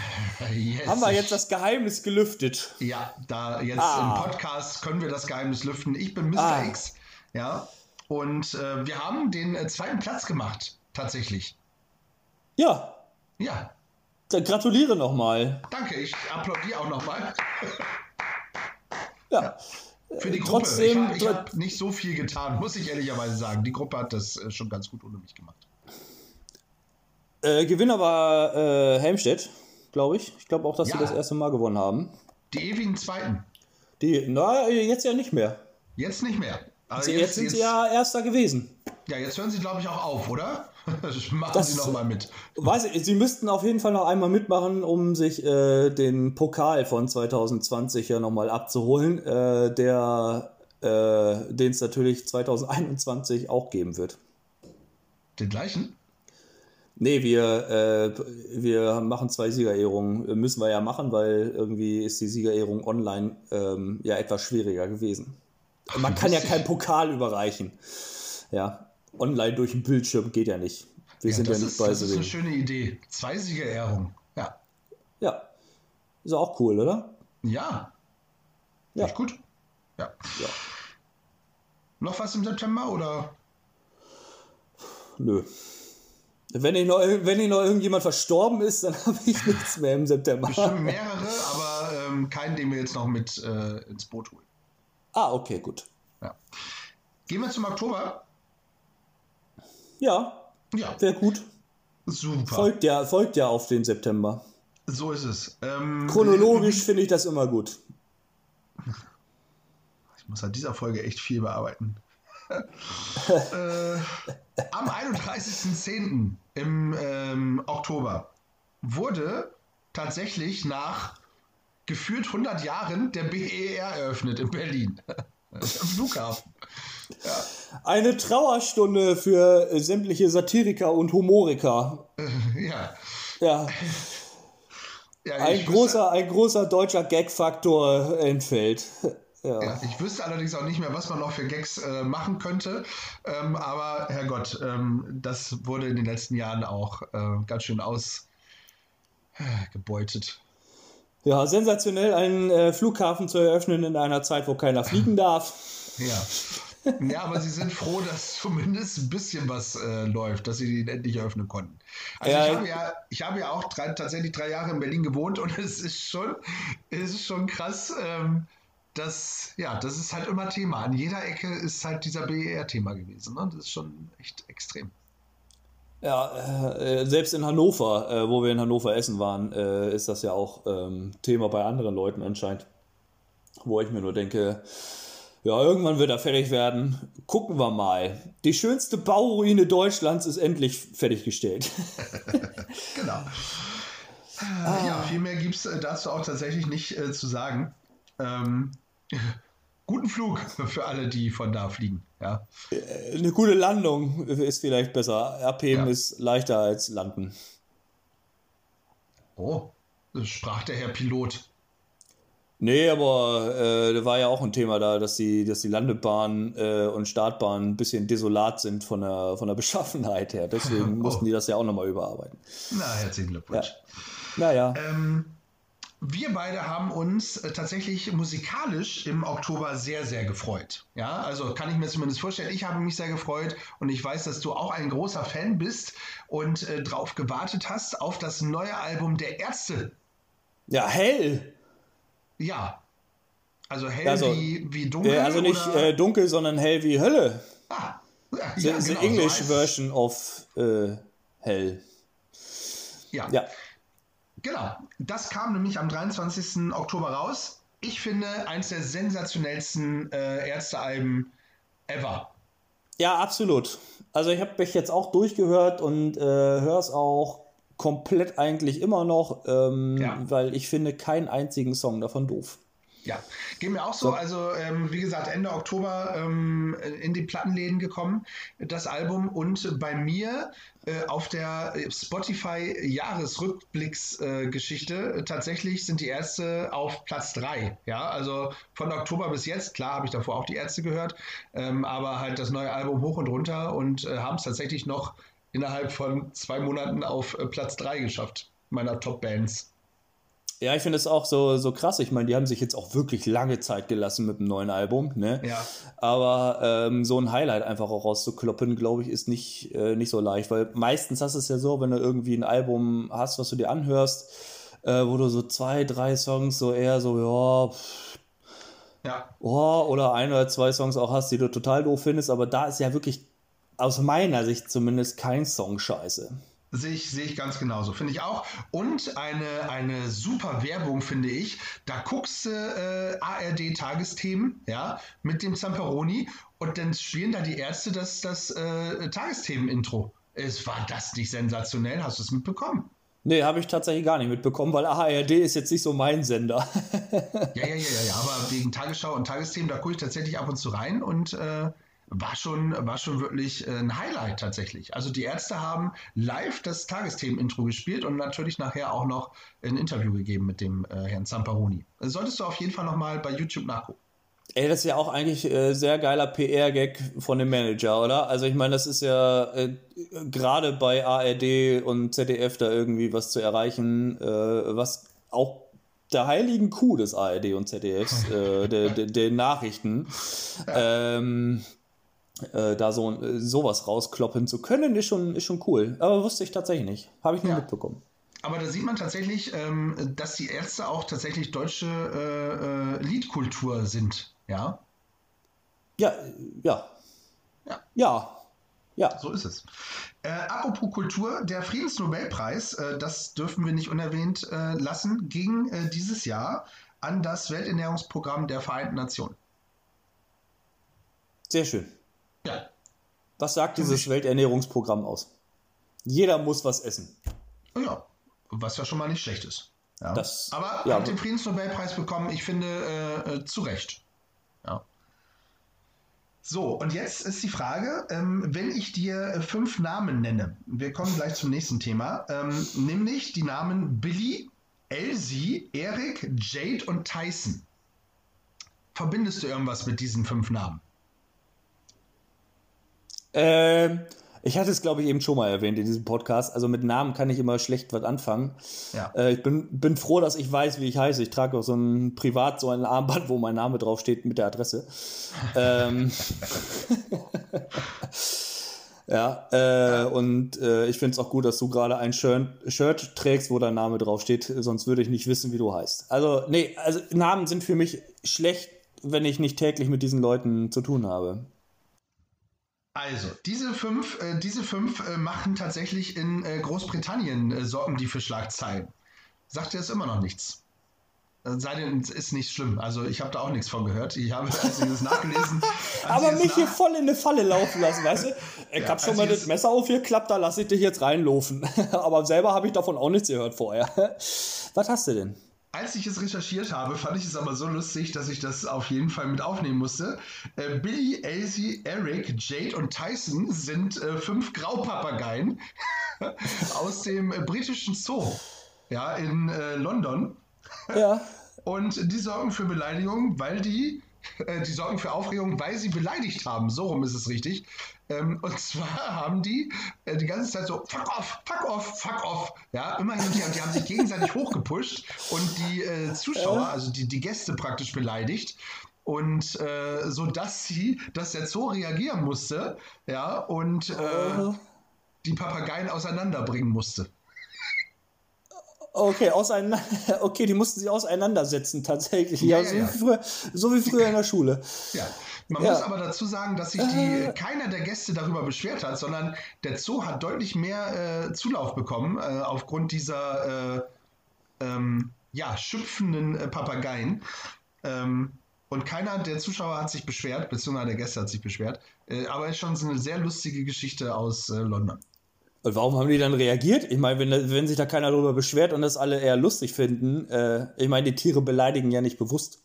Speaker 3: Yes. Haben wir jetzt das Geheimnis gelüftet?
Speaker 2: Ja, da jetzt ah. im Podcast können wir das Geheimnis lüften. Ich bin Mr. Ah. X. Ja. Und äh, wir haben den äh, zweiten Platz gemacht, tatsächlich.
Speaker 3: Ja.
Speaker 2: Ja.
Speaker 3: Dann gratuliere nochmal.
Speaker 2: Danke, ich applaudiere auch nochmal.
Speaker 3: ja. ja.
Speaker 2: Für die Gruppe. Trotzdem, ich habe hab nicht so viel getan, muss ich ehrlicherweise sagen. Die Gruppe hat das äh, schon ganz gut ohne mich gemacht.
Speaker 3: Äh, Gewinner war äh, Helmstedt glaube ich. Ich glaube auch, dass ja. sie das erste Mal gewonnen haben.
Speaker 2: Die ewigen Zweiten.
Speaker 3: Die, na, jetzt ja nicht mehr.
Speaker 2: Jetzt nicht mehr.
Speaker 3: Also jetzt, jetzt, sind jetzt, sie ja Erster gewesen.
Speaker 2: Ja, jetzt hören sie, glaube ich, auch auf, oder? Machen das, sie noch mal mit.
Speaker 3: Weiß ich, sie müssten auf jeden Fall noch einmal mitmachen, um sich äh, den Pokal von 2020 ja nochmal abzuholen, äh, der äh, den es natürlich 2021 auch geben wird.
Speaker 2: Den gleichen?
Speaker 3: Nee, wir, äh, wir machen zwei Siegerehrungen. Müssen wir ja machen, weil irgendwie ist die Siegerehrung online ähm, ja etwas schwieriger gewesen. Ach, Man kann ja keinen Pokal überreichen. Ja, online durch den Bildschirm geht ja nicht.
Speaker 2: Wir ja, sind ja nicht ist, bei Das ist eine schöne Idee. Zwei Siegerehrungen. Ja.
Speaker 3: Ja. Ist auch cool, oder?
Speaker 2: Ja. Ja. Echt gut. Ja. ja. Noch was im September oder?
Speaker 3: Nö. Wenn nicht noch, wenn nicht noch irgendjemand verstorben ist, dann habe ich nichts mehr im September.
Speaker 2: Bestimmt mehrere, aber ähm, keinen, den wir jetzt noch mit äh, ins Boot holen.
Speaker 3: Ah, okay, gut.
Speaker 2: Ja. Gehen wir zum Oktober.
Speaker 3: Ja. Ja. Wäre gut.
Speaker 2: Super.
Speaker 3: Folgt ja, folgt ja auf den September.
Speaker 2: So ist es. Ähm,
Speaker 3: Chronologisch finde ich das immer gut.
Speaker 2: Ich muss an dieser Folge echt viel bearbeiten. äh, am 31.10. im ähm, Oktober wurde tatsächlich nach gefühlt 100 Jahren der BER eröffnet in Berlin. Am Flughafen.
Speaker 3: Ja. Eine Trauerstunde für sämtliche Satiriker und Humoriker.
Speaker 2: ja.
Speaker 3: Ja. ja ein, großer, ein großer deutscher Gag-Faktor entfällt.
Speaker 2: Ja. ja. ich wüsste allerdings auch nicht mehr, was man noch für Gags äh, machen könnte. Ähm, aber Herrgott, ähm, das wurde in den letzten Jahren auch äh, ganz schön ausgebeutet.
Speaker 3: Äh, ja, sensationell, einen äh, Flughafen zu eröffnen in einer Zeit, wo keiner fliegen darf.
Speaker 2: Ja. Ja, aber sie sind froh, dass zumindest ein bisschen was äh, läuft, dass sie ihn endlich eröffnen konnten. Also ja, ich habe ja, ich habe ja auch drei, tatsächlich drei Jahre in Berlin gewohnt und es ist schon, es ist schon krass, ähm, dass, ja, das ist halt immer Thema. An jeder Ecke ist halt dieser BER-Thema gewesen. Ne? Das ist schon echt extrem.
Speaker 3: Ja, äh, selbst in Hannover, äh, wo wir in Hannover essen waren, äh, ist das ja auch ähm, Thema bei anderen Leuten anscheinend. Wo ich mir nur denke, ja, irgendwann wird er fertig werden. Gucken wir mal. Die schönste Bauruine Deutschlands ist endlich fertiggestellt.
Speaker 2: genau. Ah. Ja, viel mehr gibt es äh, dazu auch tatsächlich nicht äh, zu sagen. Ähm, guten Flug für alle, die von da fliegen. Ja.
Speaker 3: Äh, eine gute Landung ist vielleicht besser. Abheben ja. ist leichter als landen.
Speaker 2: Oh, sprach der Herr Pilot.
Speaker 3: Nee, aber äh, da war ja auch ein Thema da, dass die, dass die Landebahn äh, und Startbahn ein bisschen desolat sind von der, von der Beschaffenheit her. Deswegen oh. mussten die das ja auch nochmal überarbeiten.
Speaker 2: Na, herzlichen Glückwunsch.
Speaker 3: Ja. Naja.
Speaker 2: Ähm, wir beide haben uns äh, tatsächlich musikalisch im Oktober sehr, sehr gefreut. Ja, also kann ich mir zumindest vorstellen. Ich habe mich sehr gefreut und ich weiß, dass du auch ein großer Fan bist und äh, drauf gewartet hast auf das neue Album der Ärzte.
Speaker 3: Ja, hell.
Speaker 2: Ja. Also hell also, wie, wie dunkel.
Speaker 3: Äh, also nicht äh, dunkel, sondern hell wie Hölle. Ah. Ja, the, ja, the genau, English so version of äh, hell.
Speaker 2: Ja. ja. Genau. Das kam nämlich am 23. Oktober raus. Ich finde, eins der sensationellsten äh, Ärztealben ever.
Speaker 3: Ja, absolut. Also ich habe mich jetzt auch durchgehört und äh, höre es auch komplett eigentlich immer noch, ähm, ja. weil ich finde keinen einzigen Song davon doof.
Speaker 2: Ja, geht mir auch so. so. Also, ähm, wie gesagt, Ende Oktober ähm, in die Plattenläden gekommen, das Album. Und bei mir äh, auf der Spotify-Jahresrückblicksgeschichte äh, tatsächlich sind die Ärzte auf Platz 3. Ja, also von Oktober bis jetzt. Klar habe ich davor auch die Ärzte gehört, ähm, aber halt das neue Album hoch und runter und äh, haben es tatsächlich noch innerhalb von zwei Monaten auf äh, Platz 3 geschafft, meiner Top-Bands.
Speaker 3: Ja, ich finde es auch so, so krass. Ich meine, die haben sich jetzt auch wirklich lange Zeit gelassen mit dem neuen Album. Ne?
Speaker 2: Ja.
Speaker 3: Aber ähm, so ein Highlight einfach auch rauszukloppen, glaube ich, ist nicht, äh, nicht so leicht. Weil meistens hast du es ja so, wenn du irgendwie ein Album hast, was du dir anhörst, äh, wo du so zwei, drei Songs so eher so, ja, pff,
Speaker 2: ja.
Speaker 3: Oh, oder ein oder zwei Songs auch hast, die du total doof findest. Aber da ist ja wirklich aus meiner Sicht zumindest kein Song scheiße.
Speaker 2: Sehe ich, sehe ich ganz genauso, finde ich auch. Und eine, eine super Werbung, finde ich. Da guckst du äh, ARD-Tagesthemen, ja, mit dem Zamperoni und dann spielen da die Ärzte das, das äh, Tagesthemen-Intro. Es war das nicht sensationell? Hast du es mitbekommen?
Speaker 3: Nee, habe ich tatsächlich gar nicht mitbekommen, weil ARD ist jetzt nicht so mein Sender.
Speaker 2: ja, ja, ja, ja, ja, aber wegen Tagesschau und Tagesthemen, da gucke ich tatsächlich ab und zu rein und äh, war schon, war schon wirklich äh, ein Highlight tatsächlich. Also die Ärzte haben live das Tagesthemen-Intro gespielt und natürlich nachher auch noch ein Interview gegeben mit dem äh, Herrn Zamparoni. Solltest du auf jeden Fall nochmal bei YouTube nachgucken.
Speaker 3: Ey, das ist ja auch eigentlich äh, sehr geiler PR-Gag von dem Manager, oder? Also ich meine, das ist ja äh, gerade bei ARD und ZDF da irgendwie was zu erreichen, äh, was auch der heiligen Kuh des ARD und ZDFs, äh, der, der, der, Nachrichten, ähm, äh, da so äh, sowas rauskloppen zu können, ist schon, ist schon cool. Aber wusste ich tatsächlich nicht. Habe ich nur ja. mitbekommen.
Speaker 2: Aber da sieht man tatsächlich, ähm, dass die Ärzte auch tatsächlich deutsche äh, äh, Liedkultur sind, ja?
Speaker 3: Ja, ja. Ja. Ja. Ja.
Speaker 2: So ist es. Äh, apropos Kultur, der Friedensnobelpreis, äh, das dürfen wir nicht unerwähnt äh, lassen, ging dieses Jahr an das Welternährungsprogramm der Vereinten Nationen.
Speaker 3: Sehr schön.
Speaker 2: Ja.
Speaker 3: Was sagt dieses Welternährungsprogramm aus? Jeder muss was essen.
Speaker 2: Ja, was ja schon mal nicht schlecht ist. Ja.
Speaker 3: Das-
Speaker 2: Aber
Speaker 3: ja,
Speaker 2: hat den Friedensnobelpreis bekommen, ich finde, äh, äh, zu Recht. Ja. So, und jetzt ist die Frage, ähm, wenn ich dir äh, fünf Namen nenne, wir kommen gleich zum nächsten Thema, ähm, nämlich die Namen Billy, Elsie, Erik, Jade und Tyson. Verbindest du irgendwas mit diesen fünf Namen?
Speaker 3: Ähm, ich hatte es, glaube ich, eben schon mal erwähnt in diesem Podcast. Also mit Namen kann ich immer schlecht was anfangen.
Speaker 2: Ja.
Speaker 3: Äh, ich bin, bin froh, dass ich weiß, wie ich heiße. Ich trage auch so ein privat so ein Armband, wo mein Name draufsteht mit der Adresse. ähm, ja, äh, und äh, ich finde es auch gut, dass du gerade ein Shirt, Shirt trägst, wo dein Name draufsteht. Sonst würde ich nicht wissen, wie du heißt. Also, nee, also Namen sind für mich schlecht, wenn ich nicht täglich mit diesen Leuten zu tun habe.
Speaker 2: Also, diese fünf, äh, diese fünf äh, machen tatsächlich in äh, Großbritannien äh, sorgen die für Schlagzeilen. Sagt dir das immer noch nichts? Sei denn, es ist nicht schlimm. Also, ich habe da auch nichts von gehört. Ich habe als ich das nachgelesen.
Speaker 3: Aber mich hier
Speaker 2: nach-
Speaker 3: voll in eine Falle laufen lassen, weißt du? Ich
Speaker 2: Ja,
Speaker 3: hab schon
Speaker 2: also
Speaker 3: mal das Messer aufgeklappt, da lasse ich dich jetzt reinlaufen. Aber selber habe ich davon auch nichts gehört vorher. Was hast du denn?
Speaker 2: Als ich es recherchiert habe, fand ich es aber so lustig, dass ich das auf jeden Fall mit aufnehmen musste. Äh, Billy, Elsie, Eric, Jade und Tyson sind äh, fünf Graupapageien aus dem äh, britischen Zoo ja, in äh, London.
Speaker 3: Ja.
Speaker 2: Und die sorgen für Beleidigung, weil die, äh, die sorgen für Aufregung, weil sie beleidigt haben. So rum ist es richtig. Ähm, und zwar haben die äh, die ganze Zeit so, fuck off, fuck off, fuck off. Ja, immer hin und her. Und die haben sich gegenseitig hochgepusht und die äh, Zuschauer, also die, die Gäste praktisch beleidigt. Und äh, so dass sie, dass der Zoo reagieren musste, ja, und äh, die Papageien auseinanderbringen musste.
Speaker 3: Okay, auseinander, okay, die mussten sie auseinandersetzen tatsächlich.
Speaker 2: Ja,
Speaker 3: Ja, so,
Speaker 2: ja.
Speaker 3: Wie früher, so wie früher in der Schule.
Speaker 2: Ja. Man muss aber dazu sagen, dass sich die, keiner der Gäste darüber beschwert hat, sondern der Zoo hat deutlich mehr äh, Zulauf bekommen äh, aufgrund dieser äh, ähm, ja, schüpfenden äh, Papageien. Ähm, und keiner der Zuschauer hat sich beschwert, beziehungsweise der Gäste hat sich beschwert. Äh, aber es ist schon so eine sehr lustige Geschichte aus äh, London.
Speaker 3: Und warum haben die dann reagiert? Ich meine, wenn, wenn sich da keiner darüber beschwert und das alle eher lustig finden, äh, ich meine, die Tiere beleidigen ja nicht bewusst.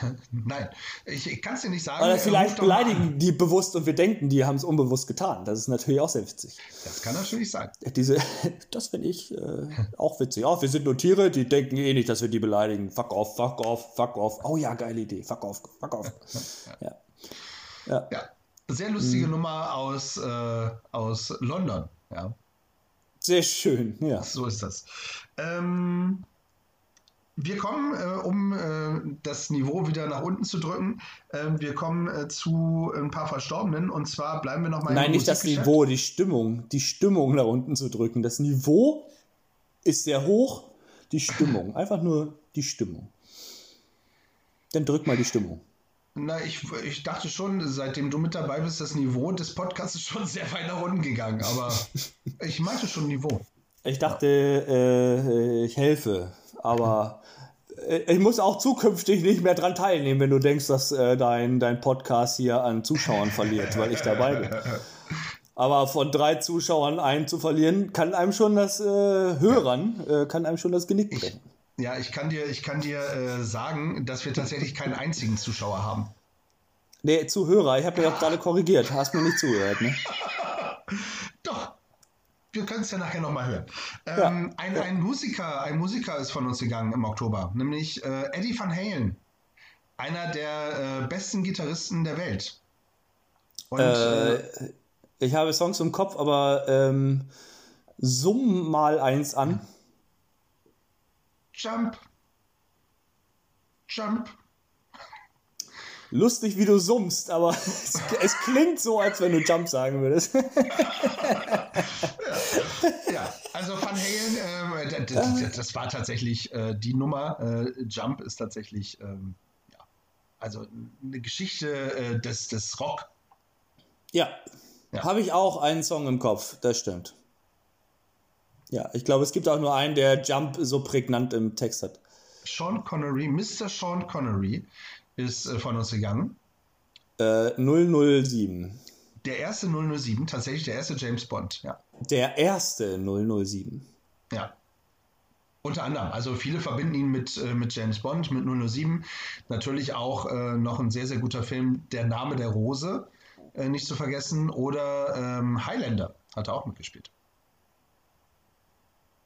Speaker 2: Nein, ich, ich kann es dir nicht sagen.
Speaker 3: Oder vielleicht beleidigen die bewusst und wir denken, die haben es unbewusst getan. Das ist natürlich auch sehr witzig.
Speaker 2: Das kann natürlich sein.
Speaker 3: Diese, das finde ich äh, auch witzig. Auch wir sind nur Tiere, die denken eh nicht, dass wir die beleidigen. Fuck off, fuck off, fuck off. Oh ja, geile Idee. Fuck off, fuck off. Ja. Ja.
Speaker 2: Ja, sehr lustige
Speaker 3: Mhm.
Speaker 2: Nummer aus, äh, aus London. Ja.
Speaker 3: Sehr schön, ja.
Speaker 2: So ist das. Ähm, wir kommen, äh, um äh, das Niveau wieder nach unten zu drücken, äh, wir kommen äh, zu ein paar Verstorbenen und zwar bleiben wir nochmal
Speaker 3: Nein, nicht das Niveau, die Stimmung. Die Stimmung nach unten zu drücken. Das Niveau ist sehr hoch, die Stimmung. Einfach nur die Stimmung. Dann drück mal die Stimmung.
Speaker 2: Na, ich, ich dachte schon, seitdem du mit dabei bist, das Niveau des Podcasts ist schon sehr weit nach unten gegangen, aber ich meinte schon Niveau.
Speaker 3: Ich dachte, äh, ich helfe, aber äh, ich muss auch zukünftig nicht mehr dran teilnehmen, wenn du denkst, dass äh, dein, dein Podcast hier an Zuschauern verliert, weil ich dabei bin. Aber von drei Zuschauern einen zu verlieren, kann einem schon das äh, Hörern, äh, kann einem schon das Genick brechen.
Speaker 2: Ja, ich kann dir, ich kann dir äh, sagen, dass wir tatsächlich keinen einzigen Zuschauer haben.
Speaker 3: Nee, Zuhörer, ich habe mich auch gerade korrigiert. Hast mir nicht zugehört, ne?
Speaker 2: Doch. Wir können es ja nachher nochmal hören. Ähm, ein, ein, Musiker, ein Musiker ist von uns gegangen im Oktober, nämlich äh, Eddie Van Halen. Einer der äh, besten Gitarristen der Welt. Und äh,
Speaker 3: Äh, ich habe Songs im Kopf, aber ähm, summ mal eins an.
Speaker 2: Jump. Jump.
Speaker 3: Lustig, wie du summst, aber es, es klingt so, als wenn du Jump sagen würdest.
Speaker 2: Ja, also Van Halen, ähm, d- d- d- das war tatsächlich äh, die Nummer. Äh, Jump ist tatsächlich, ähm, ja, also eine Geschichte äh, des, des Rock.
Speaker 3: Ja,
Speaker 2: Ja.
Speaker 3: habe ich auch einen Song im Kopf, das stimmt. Ja, ich glaube, es gibt auch nur einen, der Jump so prägnant im Text hat.
Speaker 2: Sean Connery, Mr. Sean Connery ist äh, von uns gegangen.
Speaker 3: Äh, 007.
Speaker 2: Der erste 007, tatsächlich der erste James Bond, ja.
Speaker 3: Der erste 007.
Speaker 2: Ja. Unter anderem. Also viele verbinden ihn mit, äh, mit James Bond, mit 007. Natürlich auch äh, noch ein sehr, sehr guter Film, Der Name der Rose, äh, nicht zu vergessen. Oder ähm, Highlander hat er auch mitgespielt.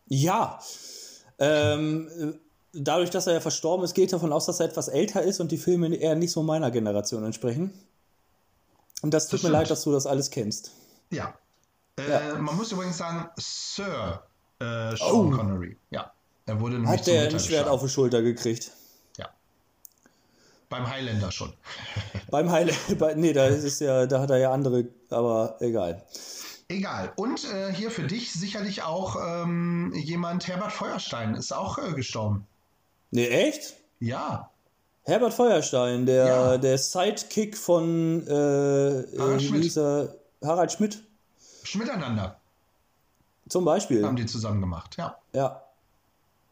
Speaker 3: Ja. Ähm, dadurch, dass er ja verstorben ist, geht davon aus, dass er etwas älter ist und die Filme eher nicht so meiner Generation entsprechen. Und das tut
Speaker 2: Das
Speaker 3: mir leid, dass du das alles kennst.
Speaker 2: Ja. Äh,
Speaker 3: Ja.
Speaker 2: Man muss übrigens sagen, Sir äh, Sean
Speaker 3: Oh.
Speaker 2: Connery. Ja. Er wurde nämlich
Speaker 3: Hat der ein Schwert auf die Schulter gekriegt?
Speaker 2: Ja. Beim Highlander schon.
Speaker 3: Beim. Bei, nee, da ist es ja, da hat er ja andere, aber egal.
Speaker 2: Egal. Und äh, hier für dich sicherlich auch ähm, jemand, Herbert Feuerstein, ist auch äh, gestorben.
Speaker 3: Nee, echt?
Speaker 2: Ja.
Speaker 3: Herbert Feuerstein, der,
Speaker 2: Ja.
Speaker 3: der Sidekick von äh,
Speaker 2: Harald
Speaker 3: äh,
Speaker 2: Schmidt.
Speaker 3: dieser Harald Schmidt
Speaker 2: Miteinander
Speaker 3: zum Beispiel.
Speaker 2: haben die zusammen gemacht. Ja.
Speaker 3: Ja.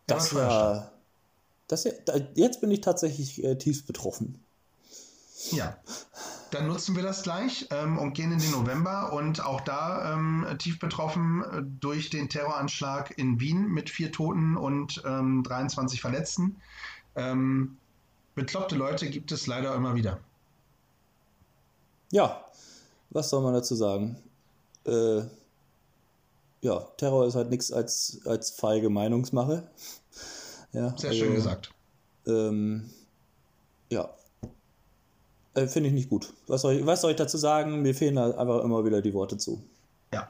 Speaker 3: Das war. Das, da, jetzt bin ich tatsächlich äh, tief betroffen.
Speaker 2: Ja. Dann nutzen wir das gleich ähm, und gehen in den November und auch da ähm, tief betroffen äh, durch den Terroranschlag in Wien mit vier Toten und ähm, 23 Verletzten. Ähm, bekloppte Leute gibt es leider immer wieder.
Speaker 3: Ja, was soll man dazu sagen? Äh, ja, Terror ist halt nichts als, als feige Meinungsmache. Ja,
Speaker 2: Sehr
Speaker 3: also,
Speaker 2: schön gesagt.
Speaker 3: Ähm, ja. Äh, Finde ich nicht gut. Was soll, ich, was soll ich dazu sagen? Mir fehlen da einfach immer wieder die Worte zu.
Speaker 2: Ja.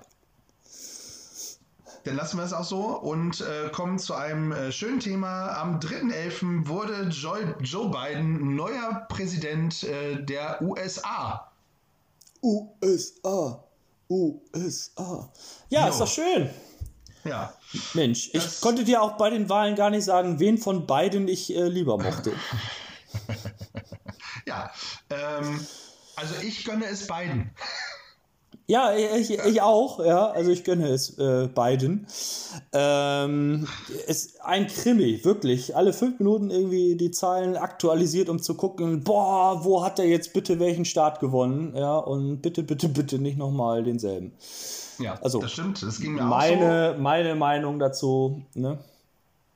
Speaker 2: Dann lassen wir es auch so und äh, kommen zu einem äh, schönen Thema. Am 3.11. wurde Joe, Joe Biden neuer Präsident äh, der USA.
Speaker 3: USA. USA. Ja,
Speaker 2: Jo.
Speaker 3: ist doch schön.
Speaker 2: Ja.
Speaker 3: Mensch, ich
Speaker 2: Das-
Speaker 3: konnte dir auch bei den Wahlen gar nicht sagen, wen von beiden ich äh, lieber mochte.
Speaker 2: Ähm, also ich gönne es beiden.
Speaker 3: Ja, ich, ich auch, ja. Also ich gönne es äh, beiden. Ähm, es ist ein Krimi, wirklich. Alle fünf Minuten irgendwie die Zahlen aktualisiert, um zu gucken, boah, wo hat er jetzt bitte welchen Start gewonnen? Ja, und bitte, bitte, bitte nicht nochmal denselben.
Speaker 2: Ja,
Speaker 3: Also,
Speaker 2: das stimmt. Das ging mir auch
Speaker 3: Meine, meine Meinung dazu, ne?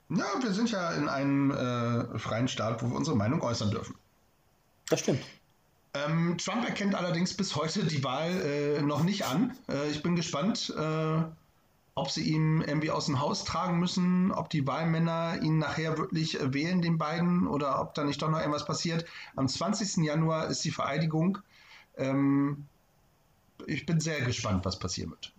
Speaker 2: so. Ja, wir sind ja in einem äh, freien Staat, wo wir unsere Meinung äußern dürfen.
Speaker 3: Das stimmt.
Speaker 2: Ähm, Trump erkennt allerdings bis heute die Wahl äh, noch nicht an. Äh, ich bin gespannt, äh, ob sie ihn irgendwie aus dem Haus tragen müssen, ob die Wahlmänner ihn nachher wirklich äh, wählen, den beiden, oder ob da nicht doch noch irgendwas passiert. Am 20. Januar ist die Vereidigung. Ähm, ich bin sehr gespannt, was passieren wird.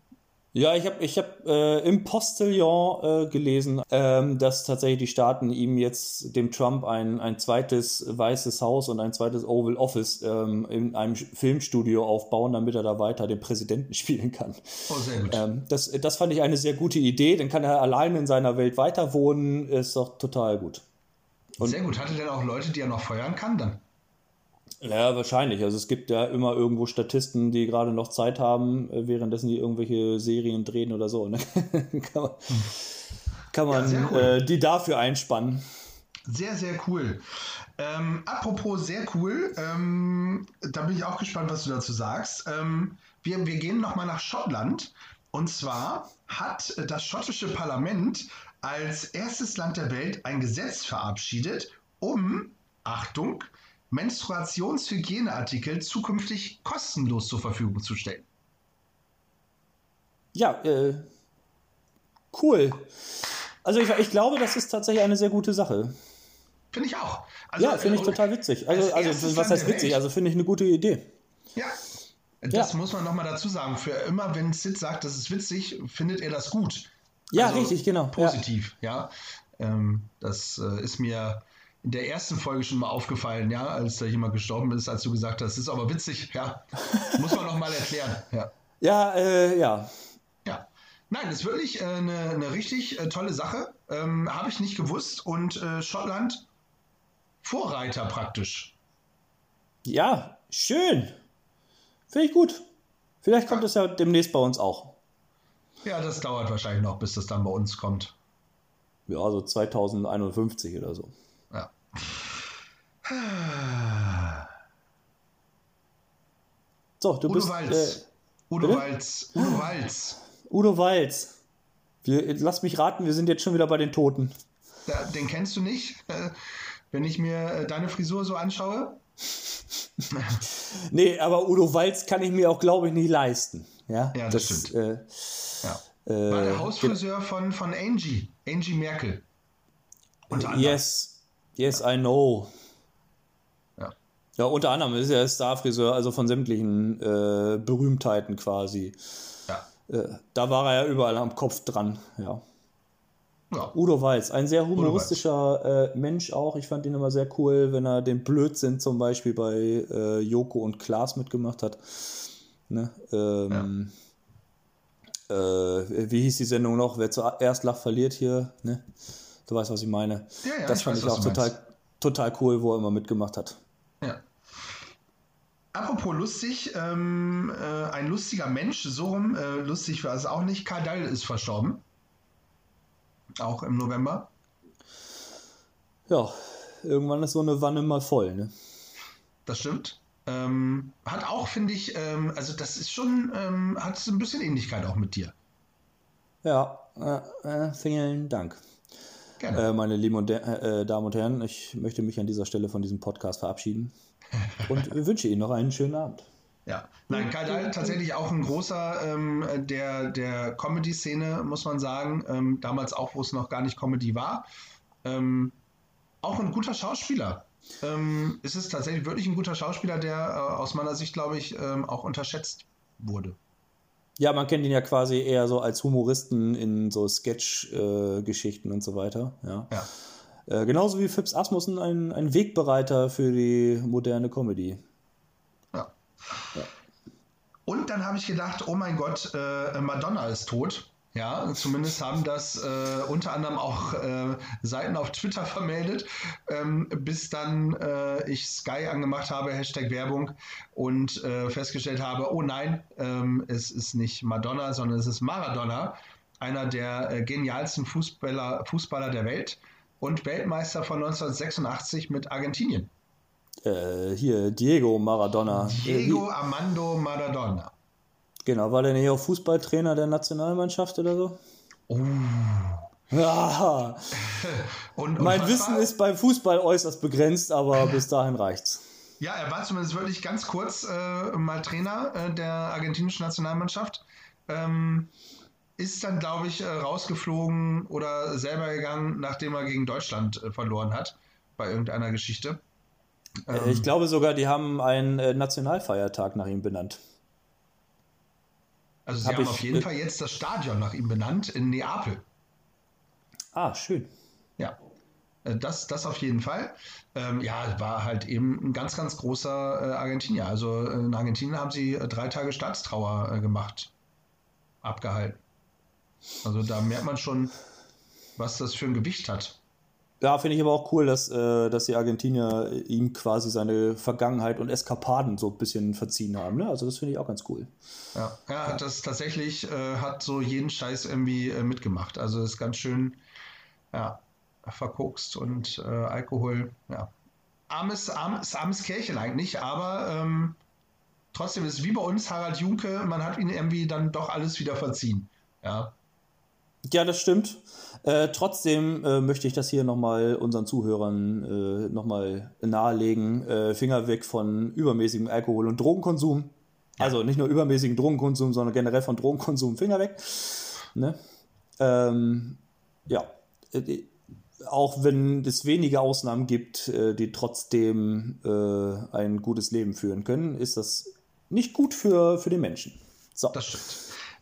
Speaker 3: Ja, ich habe ich hab, äh, im Postillon äh, gelesen, ähm, dass tatsächlich die Staaten ihm jetzt, dem Trump, ein, ein zweites Weißes Haus und ein zweites Oval Office ähm, in einem Filmstudio aufbauen, damit er da weiter den Präsidenten spielen kann.
Speaker 2: Oh, sehr gut.
Speaker 3: Ähm, das, das fand ich eine sehr gute Idee. Dann kann er allein in seiner Welt weiter wohnen. Ist doch total gut. und-
Speaker 2: sehr gut. Hat er denn auch Leute, die er noch feuern kann dann?
Speaker 3: Ja, wahrscheinlich. Also es gibt ja immer irgendwo Statisten, die gerade noch Zeit haben, äh, währenddessen die irgendwelche Serien drehen oder so. Ne? kann man, kann man
Speaker 2: sehr cool.
Speaker 3: äh, die dafür einspannen.
Speaker 2: Sehr, sehr cool. Ähm, apropos sehr cool, ähm, da bin ich auch gespannt, was du dazu sagst. Ähm, wir, wir gehen nochmal nach Schottland. Und zwar hat das schottische Parlament als erstes Land der Welt ein Gesetz verabschiedet, um, Achtung, Menstruationshygieneartikel zukünftig kostenlos zur Verfügung zu stellen.
Speaker 3: Ja, äh, cool. Also ich, ich glaube, das ist tatsächlich eine sehr gute Sache.
Speaker 2: Finde ich auch. Also,
Speaker 3: Ja, finde ich
Speaker 2: äh,
Speaker 3: total witzig.
Speaker 2: als
Speaker 3: Also, also was heißt witzig?
Speaker 2: Welt.
Speaker 3: Also finde ich eine gute Idee.
Speaker 2: Ja. Das
Speaker 3: Ja.
Speaker 2: muss man nochmal dazu sagen. Für immer, wenn Sid sagt, das ist witzig, findet er das gut.
Speaker 3: Ja,
Speaker 2: Also
Speaker 3: richtig, genau. Ja.
Speaker 2: Positiv, ja. Ähm, das äh, ist mir der ersten Folge schon mal aufgefallen, ja, als da jemand gestorben ist, als du gesagt hast, das ist aber witzig, ja. Muss man nochmal erklären, ja.
Speaker 3: Ja, äh, ja.
Speaker 2: Ja. Nein, ist wirklich äh, eine, eine richtig äh, tolle Sache. Ähm, Habe ich nicht gewusst. Und äh, Schottland Vorreiter praktisch.
Speaker 3: Ja, schön. Finde ich gut. Vielleicht kommt es ja demnächst bei uns auch.
Speaker 2: Ja, das dauert wahrscheinlich noch, bis das dann bei uns kommt.
Speaker 3: Ja, so 2051 oder so.
Speaker 2: Ja.
Speaker 3: So, du
Speaker 2: Udo
Speaker 3: bist.
Speaker 2: Walz.
Speaker 3: Äh,
Speaker 2: Udo
Speaker 3: bitte?
Speaker 2: Walz. Udo Walz.
Speaker 3: Udo Walz. Wir, lass mich raten, wir sind jetzt schon wieder bei den Toten.
Speaker 2: Da, den kennst du nicht, äh, wenn ich mir äh, deine Frisur so anschaue.
Speaker 3: Nee, aber Udo Walz kann ich mir auch, glaube ich, nicht leisten. Ja,
Speaker 2: Ja, das stimmt.
Speaker 3: Äh,
Speaker 2: Ja.
Speaker 3: äh,
Speaker 2: War der Hausfriseur von, von Angie. Angie Merkel. Unter anderem.
Speaker 3: Yes, yes, I know.
Speaker 2: Ja.
Speaker 3: Ja, unter anderem ist er Starfriseur, also von sämtlichen äh, Berühmtheiten quasi.
Speaker 2: Ja.
Speaker 3: Äh, da war er ja überall am Kopf dran, ja.
Speaker 2: Ja.
Speaker 3: Udo Walz, ein sehr humoristischer äh, Mensch auch. Ich fand ihn immer sehr cool, wenn er den Blödsinn zum Beispiel bei äh, Joko und Klaas mitgemacht hat. Ne? Ähm, äh, wie hieß die Sendung noch? Wer zuerst lacht, verliert hier. Ne? Du weißt, was ich meine.
Speaker 2: Ja, ja,
Speaker 3: das
Speaker 2: ich
Speaker 3: fand
Speaker 2: weiß,
Speaker 3: ich auch total,
Speaker 2: meinst.
Speaker 3: total cool, wo er immer mitgemacht hat.
Speaker 2: Ja. Apropos lustig, ähm, äh, ein lustiger Mensch, so rum, äh, lustig war es auch nicht. Karl Dahl ist verstorben. Auch im November.
Speaker 3: Ja, irgendwann ist so eine Wanne mal voll. Ne?
Speaker 2: Das stimmt. Ähm, hat auch, finde ich, ähm, also das ist schon, ähm, hat so ein bisschen Ähnlichkeit auch mit dir.
Speaker 3: Ja, äh, äh, vielen Dank.
Speaker 2: Gerne.
Speaker 3: Äh, meine lieben und äh, Damen und Herren, ich möchte mich an dieser Stelle von diesem Podcast verabschieden und wünsche Ihnen noch einen schönen Abend.
Speaker 2: Ja, nein, Karl Dahl tatsächlich auch ein großer ähm, der, der Comedy-Szene, muss man sagen. Ähm, damals auch, wo es noch gar nicht Comedy war. Ähm, auch ein guter Schauspieler. Ähm, es ist tatsächlich wirklich ein guter Schauspieler, der äh, aus meiner Sicht, glaube ich, ähm, auch unterschätzt wurde.
Speaker 3: Ja, man kennt ihn ja quasi eher so als Humoristen in so Sketch-Geschichten und so weiter. Ja.
Speaker 2: Ja.
Speaker 3: Äh, genauso wie Phipps Asmussen ein, ein Wegbereiter für die moderne Comedy.
Speaker 2: Ja. Und dann habe ich gedacht, oh mein Gott, äh, Madonna ist tot. Ja, zumindest haben das äh, unter anderem auch äh, Seiten auf Twitter vermeldet, ähm, bis dann äh, ich Sky angemacht habe, Hashtag Werbung, und äh, festgestellt habe, oh nein, ähm, es ist nicht Madonna, sondern es ist Maradona, einer der äh, genialsten Fußballer, Fußballer der Welt und Weltmeister von 1986 mit Argentinien.
Speaker 3: Äh, hier, Diego Maradona.
Speaker 2: Diego Armando Maradona.
Speaker 3: Genau, war der nicht auch Fußballtrainer der Nationalmannschaft oder so?
Speaker 2: Oh.
Speaker 3: Ja,
Speaker 2: Und, und
Speaker 3: mein Wissen
Speaker 2: war-
Speaker 3: ist beim Fußball äußerst begrenzt, aber bis dahin reicht's.
Speaker 2: Ja, er war zumindest wirklich ganz kurz äh, mal Trainer äh, der argentinischen Nationalmannschaft. Ähm, ist dann, glaube ich, äh, rausgeflogen oder selber gegangen, nachdem er gegen Deutschland äh, verloren hat bei irgendeiner Geschichte.
Speaker 3: Äh, ich glaube sogar, die haben einen äh, Nationalfeiertag nach ihm benannt.
Speaker 2: Also sie
Speaker 3: hab
Speaker 2: haben auf jeden Fall jetzt das Stadion nach ihm benannt in Neapel.
Speaker 3: Ah, schön.
Speaker 2: Ja, äh, das, das auf jeden Fall. Ähm, ja, war halt eben ein ganz, ganz großer äh, Argentinier. Also äh, in Argentinien haben sie äh, drei Tage Staatstrauer äh, gemacht, abgehalten. Also da merkt man schon, was das für ein Gewicht hat.
Speaker 3: Ja, finde ich aber auch cool, dass, äh, dass die Argentinier ihm quasi seine Vergangenheit und Eskapaden so ein bisschen verziehen haben. Ne? Also das finde ich auch ganz cool.
Speaker 2: Ja, er hat das tatsächlich, äh, hat so jeden Scheiß irgendwie äh, mitgemacht. Also ist ganz schön, ja, verkokst und äh, Alkohol, ja. Armes, armes, armes Kerlchen eigentlich, aber ähm, trotzdem ist es wie bei uns Harald Junke, man hat ihn irgendwie dann doch alles wieder verziehen. Ja,
Speaker 3: Ja, das stimmt. Äh, trotzdem äh, möchte ich das hier nochmal unseren Zuhörern äh, nochmal nahelegen. Äh, Finger weg von übermäßigem Alkohol- und Drogenkonsum. Also nicht nur übermäßigen Drogenkonsum, sondern generell von Drogenkonsum. Finger weg. Ne? Ähm, ja. Äh, auch wenn es wenige Ausnahmen gibt, äh, die trotzdem äh, ein gutes Leben führen können, ist das nicht gut für, für den Menschen. So.
Speaker 2: das stimmt.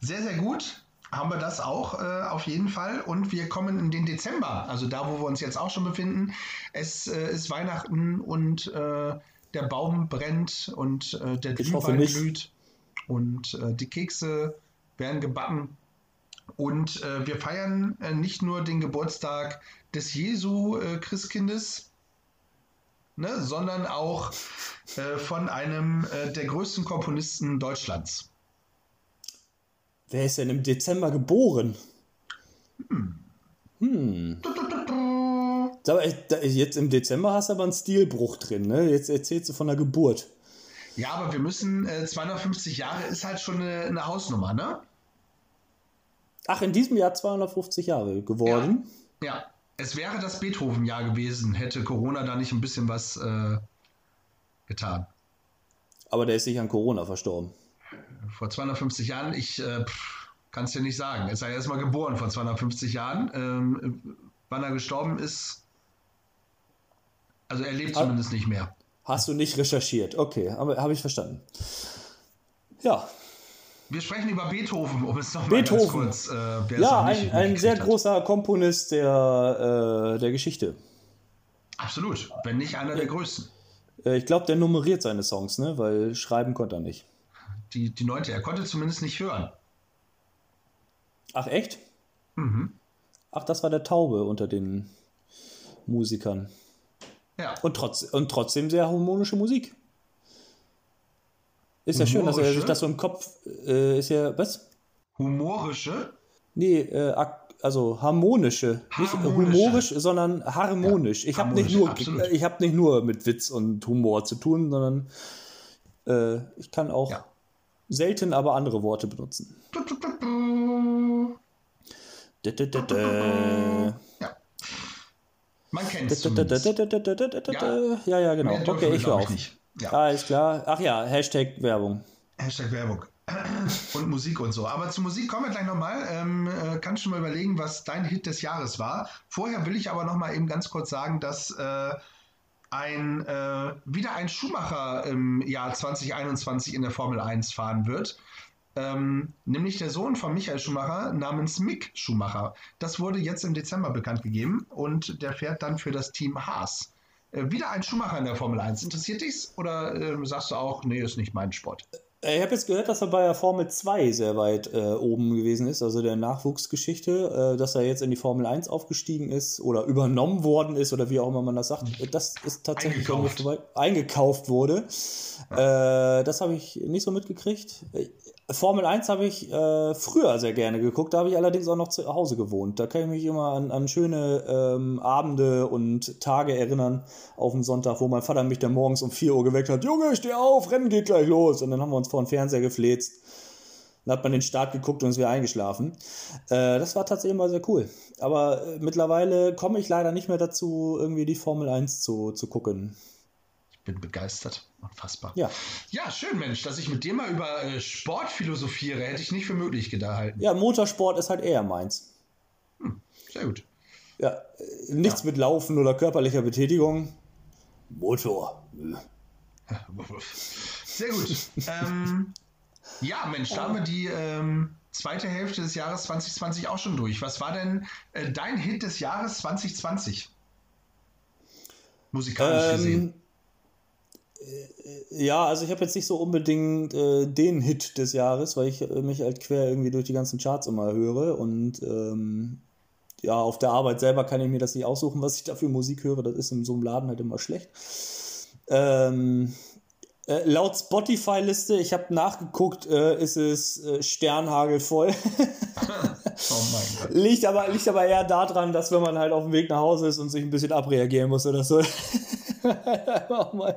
Speaker 2: Sehr, sehr gut. Haben wir das auch äh, auf jeden Fall. Und wir kommen in den Dezember, also da, wo wir uns jetzt auch schon befinden. Es äh, ist Weihnachten und äh, der Baum brennt und äh, der Glühwein glüht und äh, die Kekse werden gebacken. Und äh, wir feiern nicht nur den Geburtstag des Jesu Christkindes, ne, sondern auch von einem der größten Komponisten Deutschlands.
Speaker 3: Wer ist denn im Dezember geboren? Hm. Sag mal, da- jetzt im Dezember hast du aber einen Stilbruch drin, ne? Jetzt erzählst du von der Geburt.
Speaker 2: Ja, aber wir müssen, äh, 250 Jahre ist halt schon eine, eine Hausnummer, ne?
Speaker 3: Ach, in diesem Jahr 250 Jahre geworden.
Speaker 2: Ja, ja. es wäre das Beethoven-Jahr gewesen, hätte Corona da nicht ein bisschen was äh, getan.
Speaker 3: Aber der ist nicht an Corona verstorben.
Speaker 2: Vor 250 Jahren, ich äh, kann es dir nicht sagen. Er ist ja erstmal geboren vor 250 Jahren. Ähm, wann er gestorben ist, also er lebt zumindest nicht mehr.
Speaker 3: Hast du nicht recherchiert? Okay, aber habe ich verstanden. Ja.
Speaker 2: Wir sprechen über Beethoven, um es nochmal
Speaker 3: ganz kurz. Äh, ja, ein, ein sehr hat. großer Komponist der, äh, der Geschichte.
Speaker 2: Absolut, wenn nicht einer der größten.
Speaker 3: Äh, ich glaube, der nummeriert seine Songs, ne? weil schreiben konnte er nicht.
Speaker 2: Die, die neunte, er konnte zumindest nicht hören.
Speaker 3: Ach, echt?
Speaker 2: Mhm.
Speaker 3: Ach, das war der Taube unter den Musikern.
Speaker 2: Ja.
Speaker 3: Und, trotz, und trotzdem sehr harmonische Musik. Ist ja schön, dass er sich das so im Kopf. Äh, ist ja. Was?
Speaker 2: Humorische?
Speaker 3: Nee, äh, also harmonische. harmonische. Nicht humorisch, sondern harmonisch. Ja, ich habe nicht, nur, hab nicht nur mit Witz und Humor zu tun, sondern äh, ich kann auch ja. Selten aber andere Worte benutzen.
Speaker 2: Ja. Man kennt es ja.
Speaker 3: ja, ja, genau. Okay, ich höre auf. Ja. Alles klar. Ach ja, Hashtag Werbung.
Speaker 2: Hashtag Werbung. und Musik und so. Aber zu Musik kommen wir gleich nochmal. Ähm, äh, kannst du mal überlegen, was dein Hit des Jahres war. Vorher will ich aber nochmal eben ganz kurz sagen, dass äh, ein, äh, wieder ein Schumacher im Jahr 2021 in der Formel 1 fahren wird. Ähm, nämlich der Sohn von Michael Schumacher namens Mick Schumacher. Das wurde jetzt im Dezember bekannt gegeben und der fährt dann für das Team Haas. Äh, wieder ein Schumacher in der Formel 1. Interessiert dich's oder äh, sagst du auch, nee, ist nicht mein Sport?
Speaker 3: Äh, ich habe jetzt gehört, dass er bei der Formel 2 sehr weit äh, oben gewesen ist, also der Nachwuchsgeschichte, äh, dass er jetzt in die Formel 1 aufgestiegen ist oder übernommen worden ist oder wie auch immer man das sagt. Das ist tatsächlich eingekauft, eingekauft wurde. Äh, das habe ich nicht so mitgekriegt. Formel 1 habe ich äh, früher sehr gerne geguckt, da habe ich allerdings auch noch zu Hause gewohnt. Da kann ich mich immer an, an schöne ähm, Abende und Tage erinnern auf dem Sonntag, wo mein Vater mich dann morgens um 4 Uhr geweckt hat. Junge, steh auf, Rennen geht gleich los. Und dann haben wir uns vor den Fernseher gefläzt. Dann hat man den Start geguckt und ist wieder eingeschlafen. Äh, das war tatsächlich immer sehr cool. Aber äh, mittlerweile komme ich leider nicht mehr dazu, irgendwie die Formel 1 zu, zu gucken
Speaker 2: bin begeistert. Unfassbar.
Speaker 3: Ja.
Speaker 2: Ja, schön, Mensch, dass ich mit dir mal über äh, Sport philosophiere, hätte ich nicht für möglich gehalten.
Speaker 3: Ja, Motorsport ist halt eher meins.
Speaker 2: Hm, sehr gut.
Speaker 3: Ja, äh, nichts ja. mit Laufen oder körperlicher Betätigung. Motor.
Speaker 2: Sehr gut. ähm, ja, Mensch, da haben wir die ähm, zweite Hälfte des Jahres 2020 auch schon durch. Was war denn äh, dein Hit des Jahres 2020? Musikalisch ähm, gesehen.
Speaker 3: Ja, also ich habe jetzt nicht so unbedingt äh, den Hit des Jahres, weil ich äh, mich halt quer irgendwie durch die ganzen Charts immer höre und ähm, ja, auf der Arbeit selber kann ich mir das nicht aussuchen, was ich da für Musik höre. Das ist in so einem Laden halt immer schlecht. Ähm, äh, laut Spotify-Liste, ich habe nachgeguckt, äh, ist es äh, Sternhagelvoll. oh mein Gott. Liegt aber, liegt aber eher daran, dass wenn man halt auf dem Weg nach Hause ist und sich ein bisschen abreagieren muss oder so, auch mal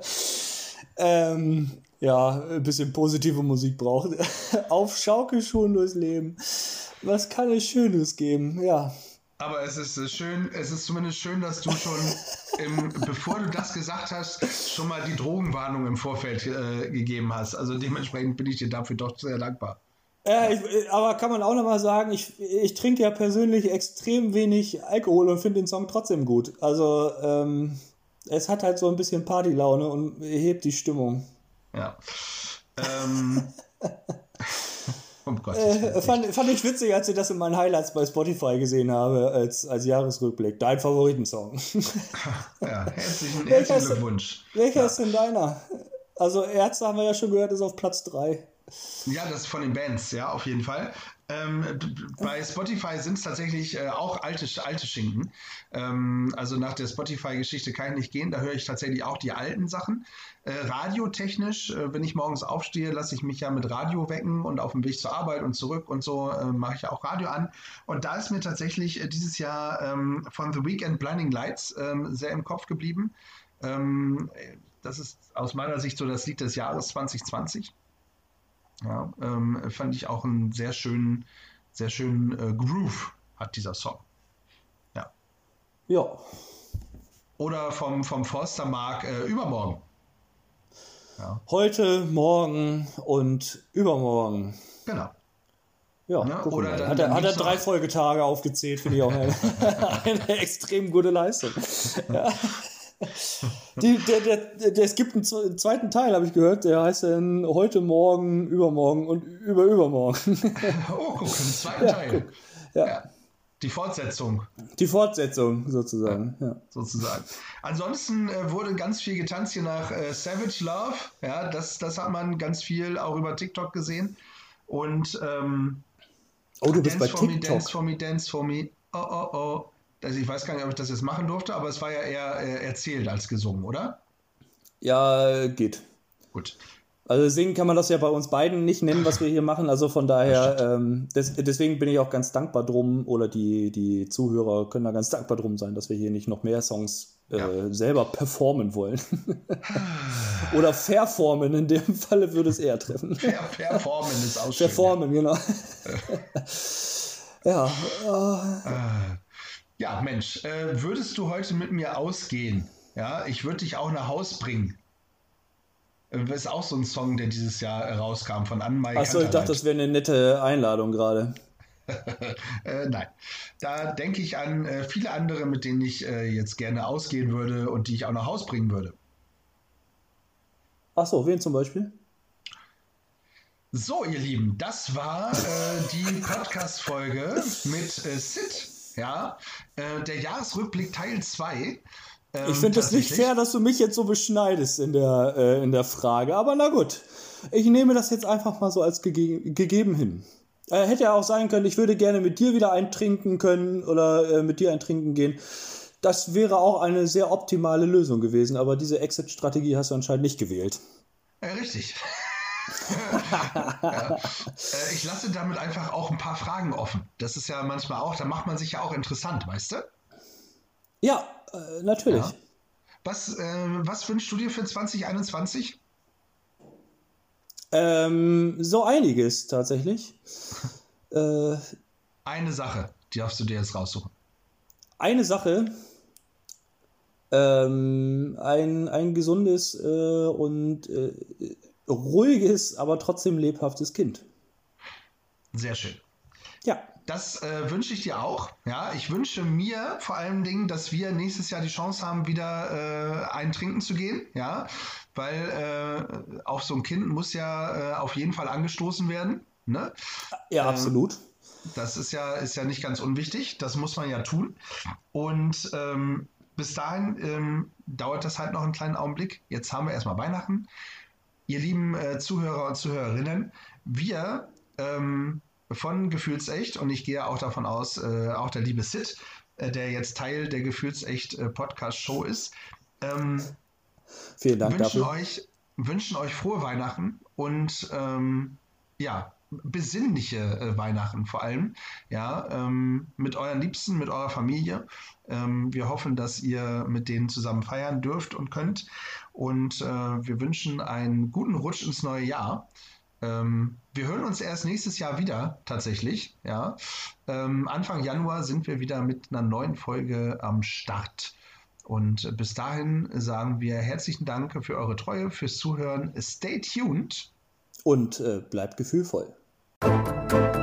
Speaker 3: ähm, ja, ein bisschen positive Musik braucht. Auf Schaukelschuhen durchs Leben. Was kann es Schönes geben? Ja.
Speaker 2: Aber es ist schön, es ist zumindest schön, dass du schon, im, bevor du das gesagt hast, schon mal die Drogenwarnung im Vorfeld äh, gegeben hast. Also dementsprechend bin ich dir dafür doch sehr dankbar.
Speaker 3: Äh, ich, aber kann man auch nochmal sagen, ich, ich trinke ja persönlich extrem wenig Alkohol und finde den Song trotzdem gut. Also, ähm, es hat halt so ein bisschen Partylaune und hebt die Stimmung.
Speaker 2: Ja. Ähm.
Speaker 3: oh Gott, äh, fand, fand, ich witzig, als ich das in meinen Highlights bei Spotify gesehen habe, als, als Jahresrückblick. Dein Favoritensong.
Speaker 2: ja, herzlichen, herzlichen Glückwunsch.
Speaker 3: Welcher ja. ist denn deiner? Also Ärzte haben wir ja schon gehört, ist auf Platz 3.
Speaker 2: Ja, das ist von den Bands, ja, auf jeden Fall. Ähm, bei Spotify sind es tatsächlich äh, auch alte, alte Schinken. Ähm, also nach der Spotify-Geschichte kann ich nicht gehen. Da höre ich tatsächlich auch die alten Sachen. Äh, radiotechnisch, äh, wenn ich morgens aufstehe, lasse ich mich ja mit Radio wecken und auf dem Weg zur Arbeit und zurück und so äh, mache ich auch Radio an. Und da ist mir tatsächlich äh, dieses Jahr ähm, von The Weekend Blinding Lights ähm, sehr im Kopf geblieben. Ähm, das ist aus meiner Sicht so das Lied des Jahres 2020. Ja, ähm, fand ich auch einen sehr schönen, sehr schönen äh, Groove hat dieser Song. Ja.
Speaker 3: Ja.
Speaker 2: Oder vom, vom Forster Mark äh, übermorgen.
Speaker 3: Ja. Heute, morgen und übermorgen.
Speaker 2: Genau.
Speaker 3: Ja, ne? oder dann, hat, er, hat er drei Folgetage aufgezählt, finde ich auch eine, eine extrem gute Leistung. Ja. Die, der, der, der, es gibt einen zweiten Teil, habe ich gehört, der heißt dann heute, morgen, übermorgen und über übermorgen.
Speaker 2: Oh, guck, ein zweiter ja, Teil. Ja. ja. Die Fortsetzung.
Speaker 3: Die Fortsetzung sozusagen. Ja,
Speaker 2: sozusagen. Ansonsten äh, wurde ganz viel getanzt hier nach äh, Savage Love. Ja, das, das hat man ganz viel auch über TikTok gesehen. Und ähm,
Speaker 3: oh, du bist Dance bei
Speaker 2: for
Speaker 3: TikTok.
Speaker 2: Me, Dance for Me, Dance for Me. Oh, oh, oh. Also ich weiß gar nicht, ob ich das jetzt machen durfte, aber es war ja eher äh, erzählt als gesungen, oder?
Speaker 3: Ja, geht.
Speaker 2: Gut.
Speaker 3: Also singen kann man das ja bei uns beiden nicht nennen, was wir hier machen. Also von daher, ähm, des, deswegen bin ich auch ganz dankbar drum, oder die, die Zuhörer können da ganz dankbar drum sein, dass wir hier nicht noch mehr Songs äh, ja. selber performen wollen. oder verformen, in dem Falle würde es eher treffen.
Speaker 2: Per performen ist auch
Speaker 3: schön. Performen, ja. genau. ja.
Speaker 2: Äh. Ja, Mensch, äh, würdest du heute mit mir ausgehen? Ja, ich würde dich auch nach Haus bringen. Das äh, ist auch so ein Song, der dieses Jahr rauskam von Anmai.
Speaker 3: Achso, ich dachte, das wäre eine nette Einladung gerade.
Speaker 2: äh, nein. Da denke ich an äh, viele andere, mit denen ich äh, jetzt gerne ausgehen würde und die ich auch nach Haus bringen würde.
Speaker 3: Achso, wen zum Beispiel?
Speaker 2: So, ihr Lieben, das war äh, die Podcast-Folge mit Sid ja, äh, der Jahresrückblick Teil 2.
Speaker 3: Ähm, ich finde es nicht fair, dass du mich jetzt so beschneidest in der, äh, in der Frage, aber na gut. Ich nehme das jetzt einfach mal so als gege gegeben hin. Äh, hätte ja auch sein können, ich würde gerne mit dir wieder eintrinken können oder äh, mit dir eintrinken gehen. Das wäre auch eine sehr optimale Lösung gewesen, aber diese Exit-Strategie hast du anscheinend nicht gewählt.
Speaker 2: Ja, richtig ja. Äh, ich lasse damit einfach auch ein paar Fragen offen. Das ist ja manchmal auch, da macht man sich ja auch interessant, weißt du?
Speaker 3: Ja, äh, natürlich. Ja.
Speaker 2: Was, äh, was wünschst du dir für 2021?
Speaker 3: Ähm, so einiges tatsächlich.
Speaker 2: äh, eine Sache, die darfst du dir jetzt raussuchen.
Speaker 3: Eine Sache. Ähm, ein, ein gesundes äh, und äh, ruhiges, aber trotzdem lebhaftes Kind.
Speaker 2: Sehr schön.
Speaker 3: Ja.
Speaker 2: Das äh, wünsche ich dir auch. Ja, ich wünsche mir vor allen Dingen, dass wir nächstes Jahr die Chance haben, wieder äh, trinken zu gehen. Ja, weil äh, auf so ein Kind muss ja äh, auf jeden Fall angestoßen werden. Ne?
Speaker 3: Ja, ähm, absolut.
Speaker 2: Das ist ja, ist ja nicht ganz unwichtig. Das muss man ja tun. Und ähm, bis dahin ähm, dauert das halt noch einen kleinen Augenblick. Jetzt haben wir erstmal Weihnachten ihr lieben äh, Zuhörer und Zuhörerinnen, wir ähm, von Gefühlsecht, und ich gehe auch davon aus, äh, auch der liebe Sid, äh, der jetzt Teil der Gefühlsecht äh, Podcast-Show ist, ähm,
Speaker 3: Vielen Dank
Speaker 2: wünschen
Speaker 3: dafür.
Speaker 2: Euch, wünschen euch frohe Weihnachten und ähm, ja, besinnliche äh, Weihnachten vor allem, ja, ähm, mit euren Liebsten, mit eurer Familie. Ähm, wir hoffen, dass ihr mit denen zusammen feiern dürft und könnt. Und äh, wir wünschen einen guten Rutsch ins neue Jahr. Ähm, wir hören uns erst nächstes Jahr wieder, tatsächlich. Ja. Ähm, Anfang Januar sind wir wieder mit einer neuen Folge am Start. Und bis dahin sagen wir herzlichen Dank für eure Treue, fürs Zuhören. Stay tuned.
Speaker 3: Und äh, bleibt gefühlvoll. Música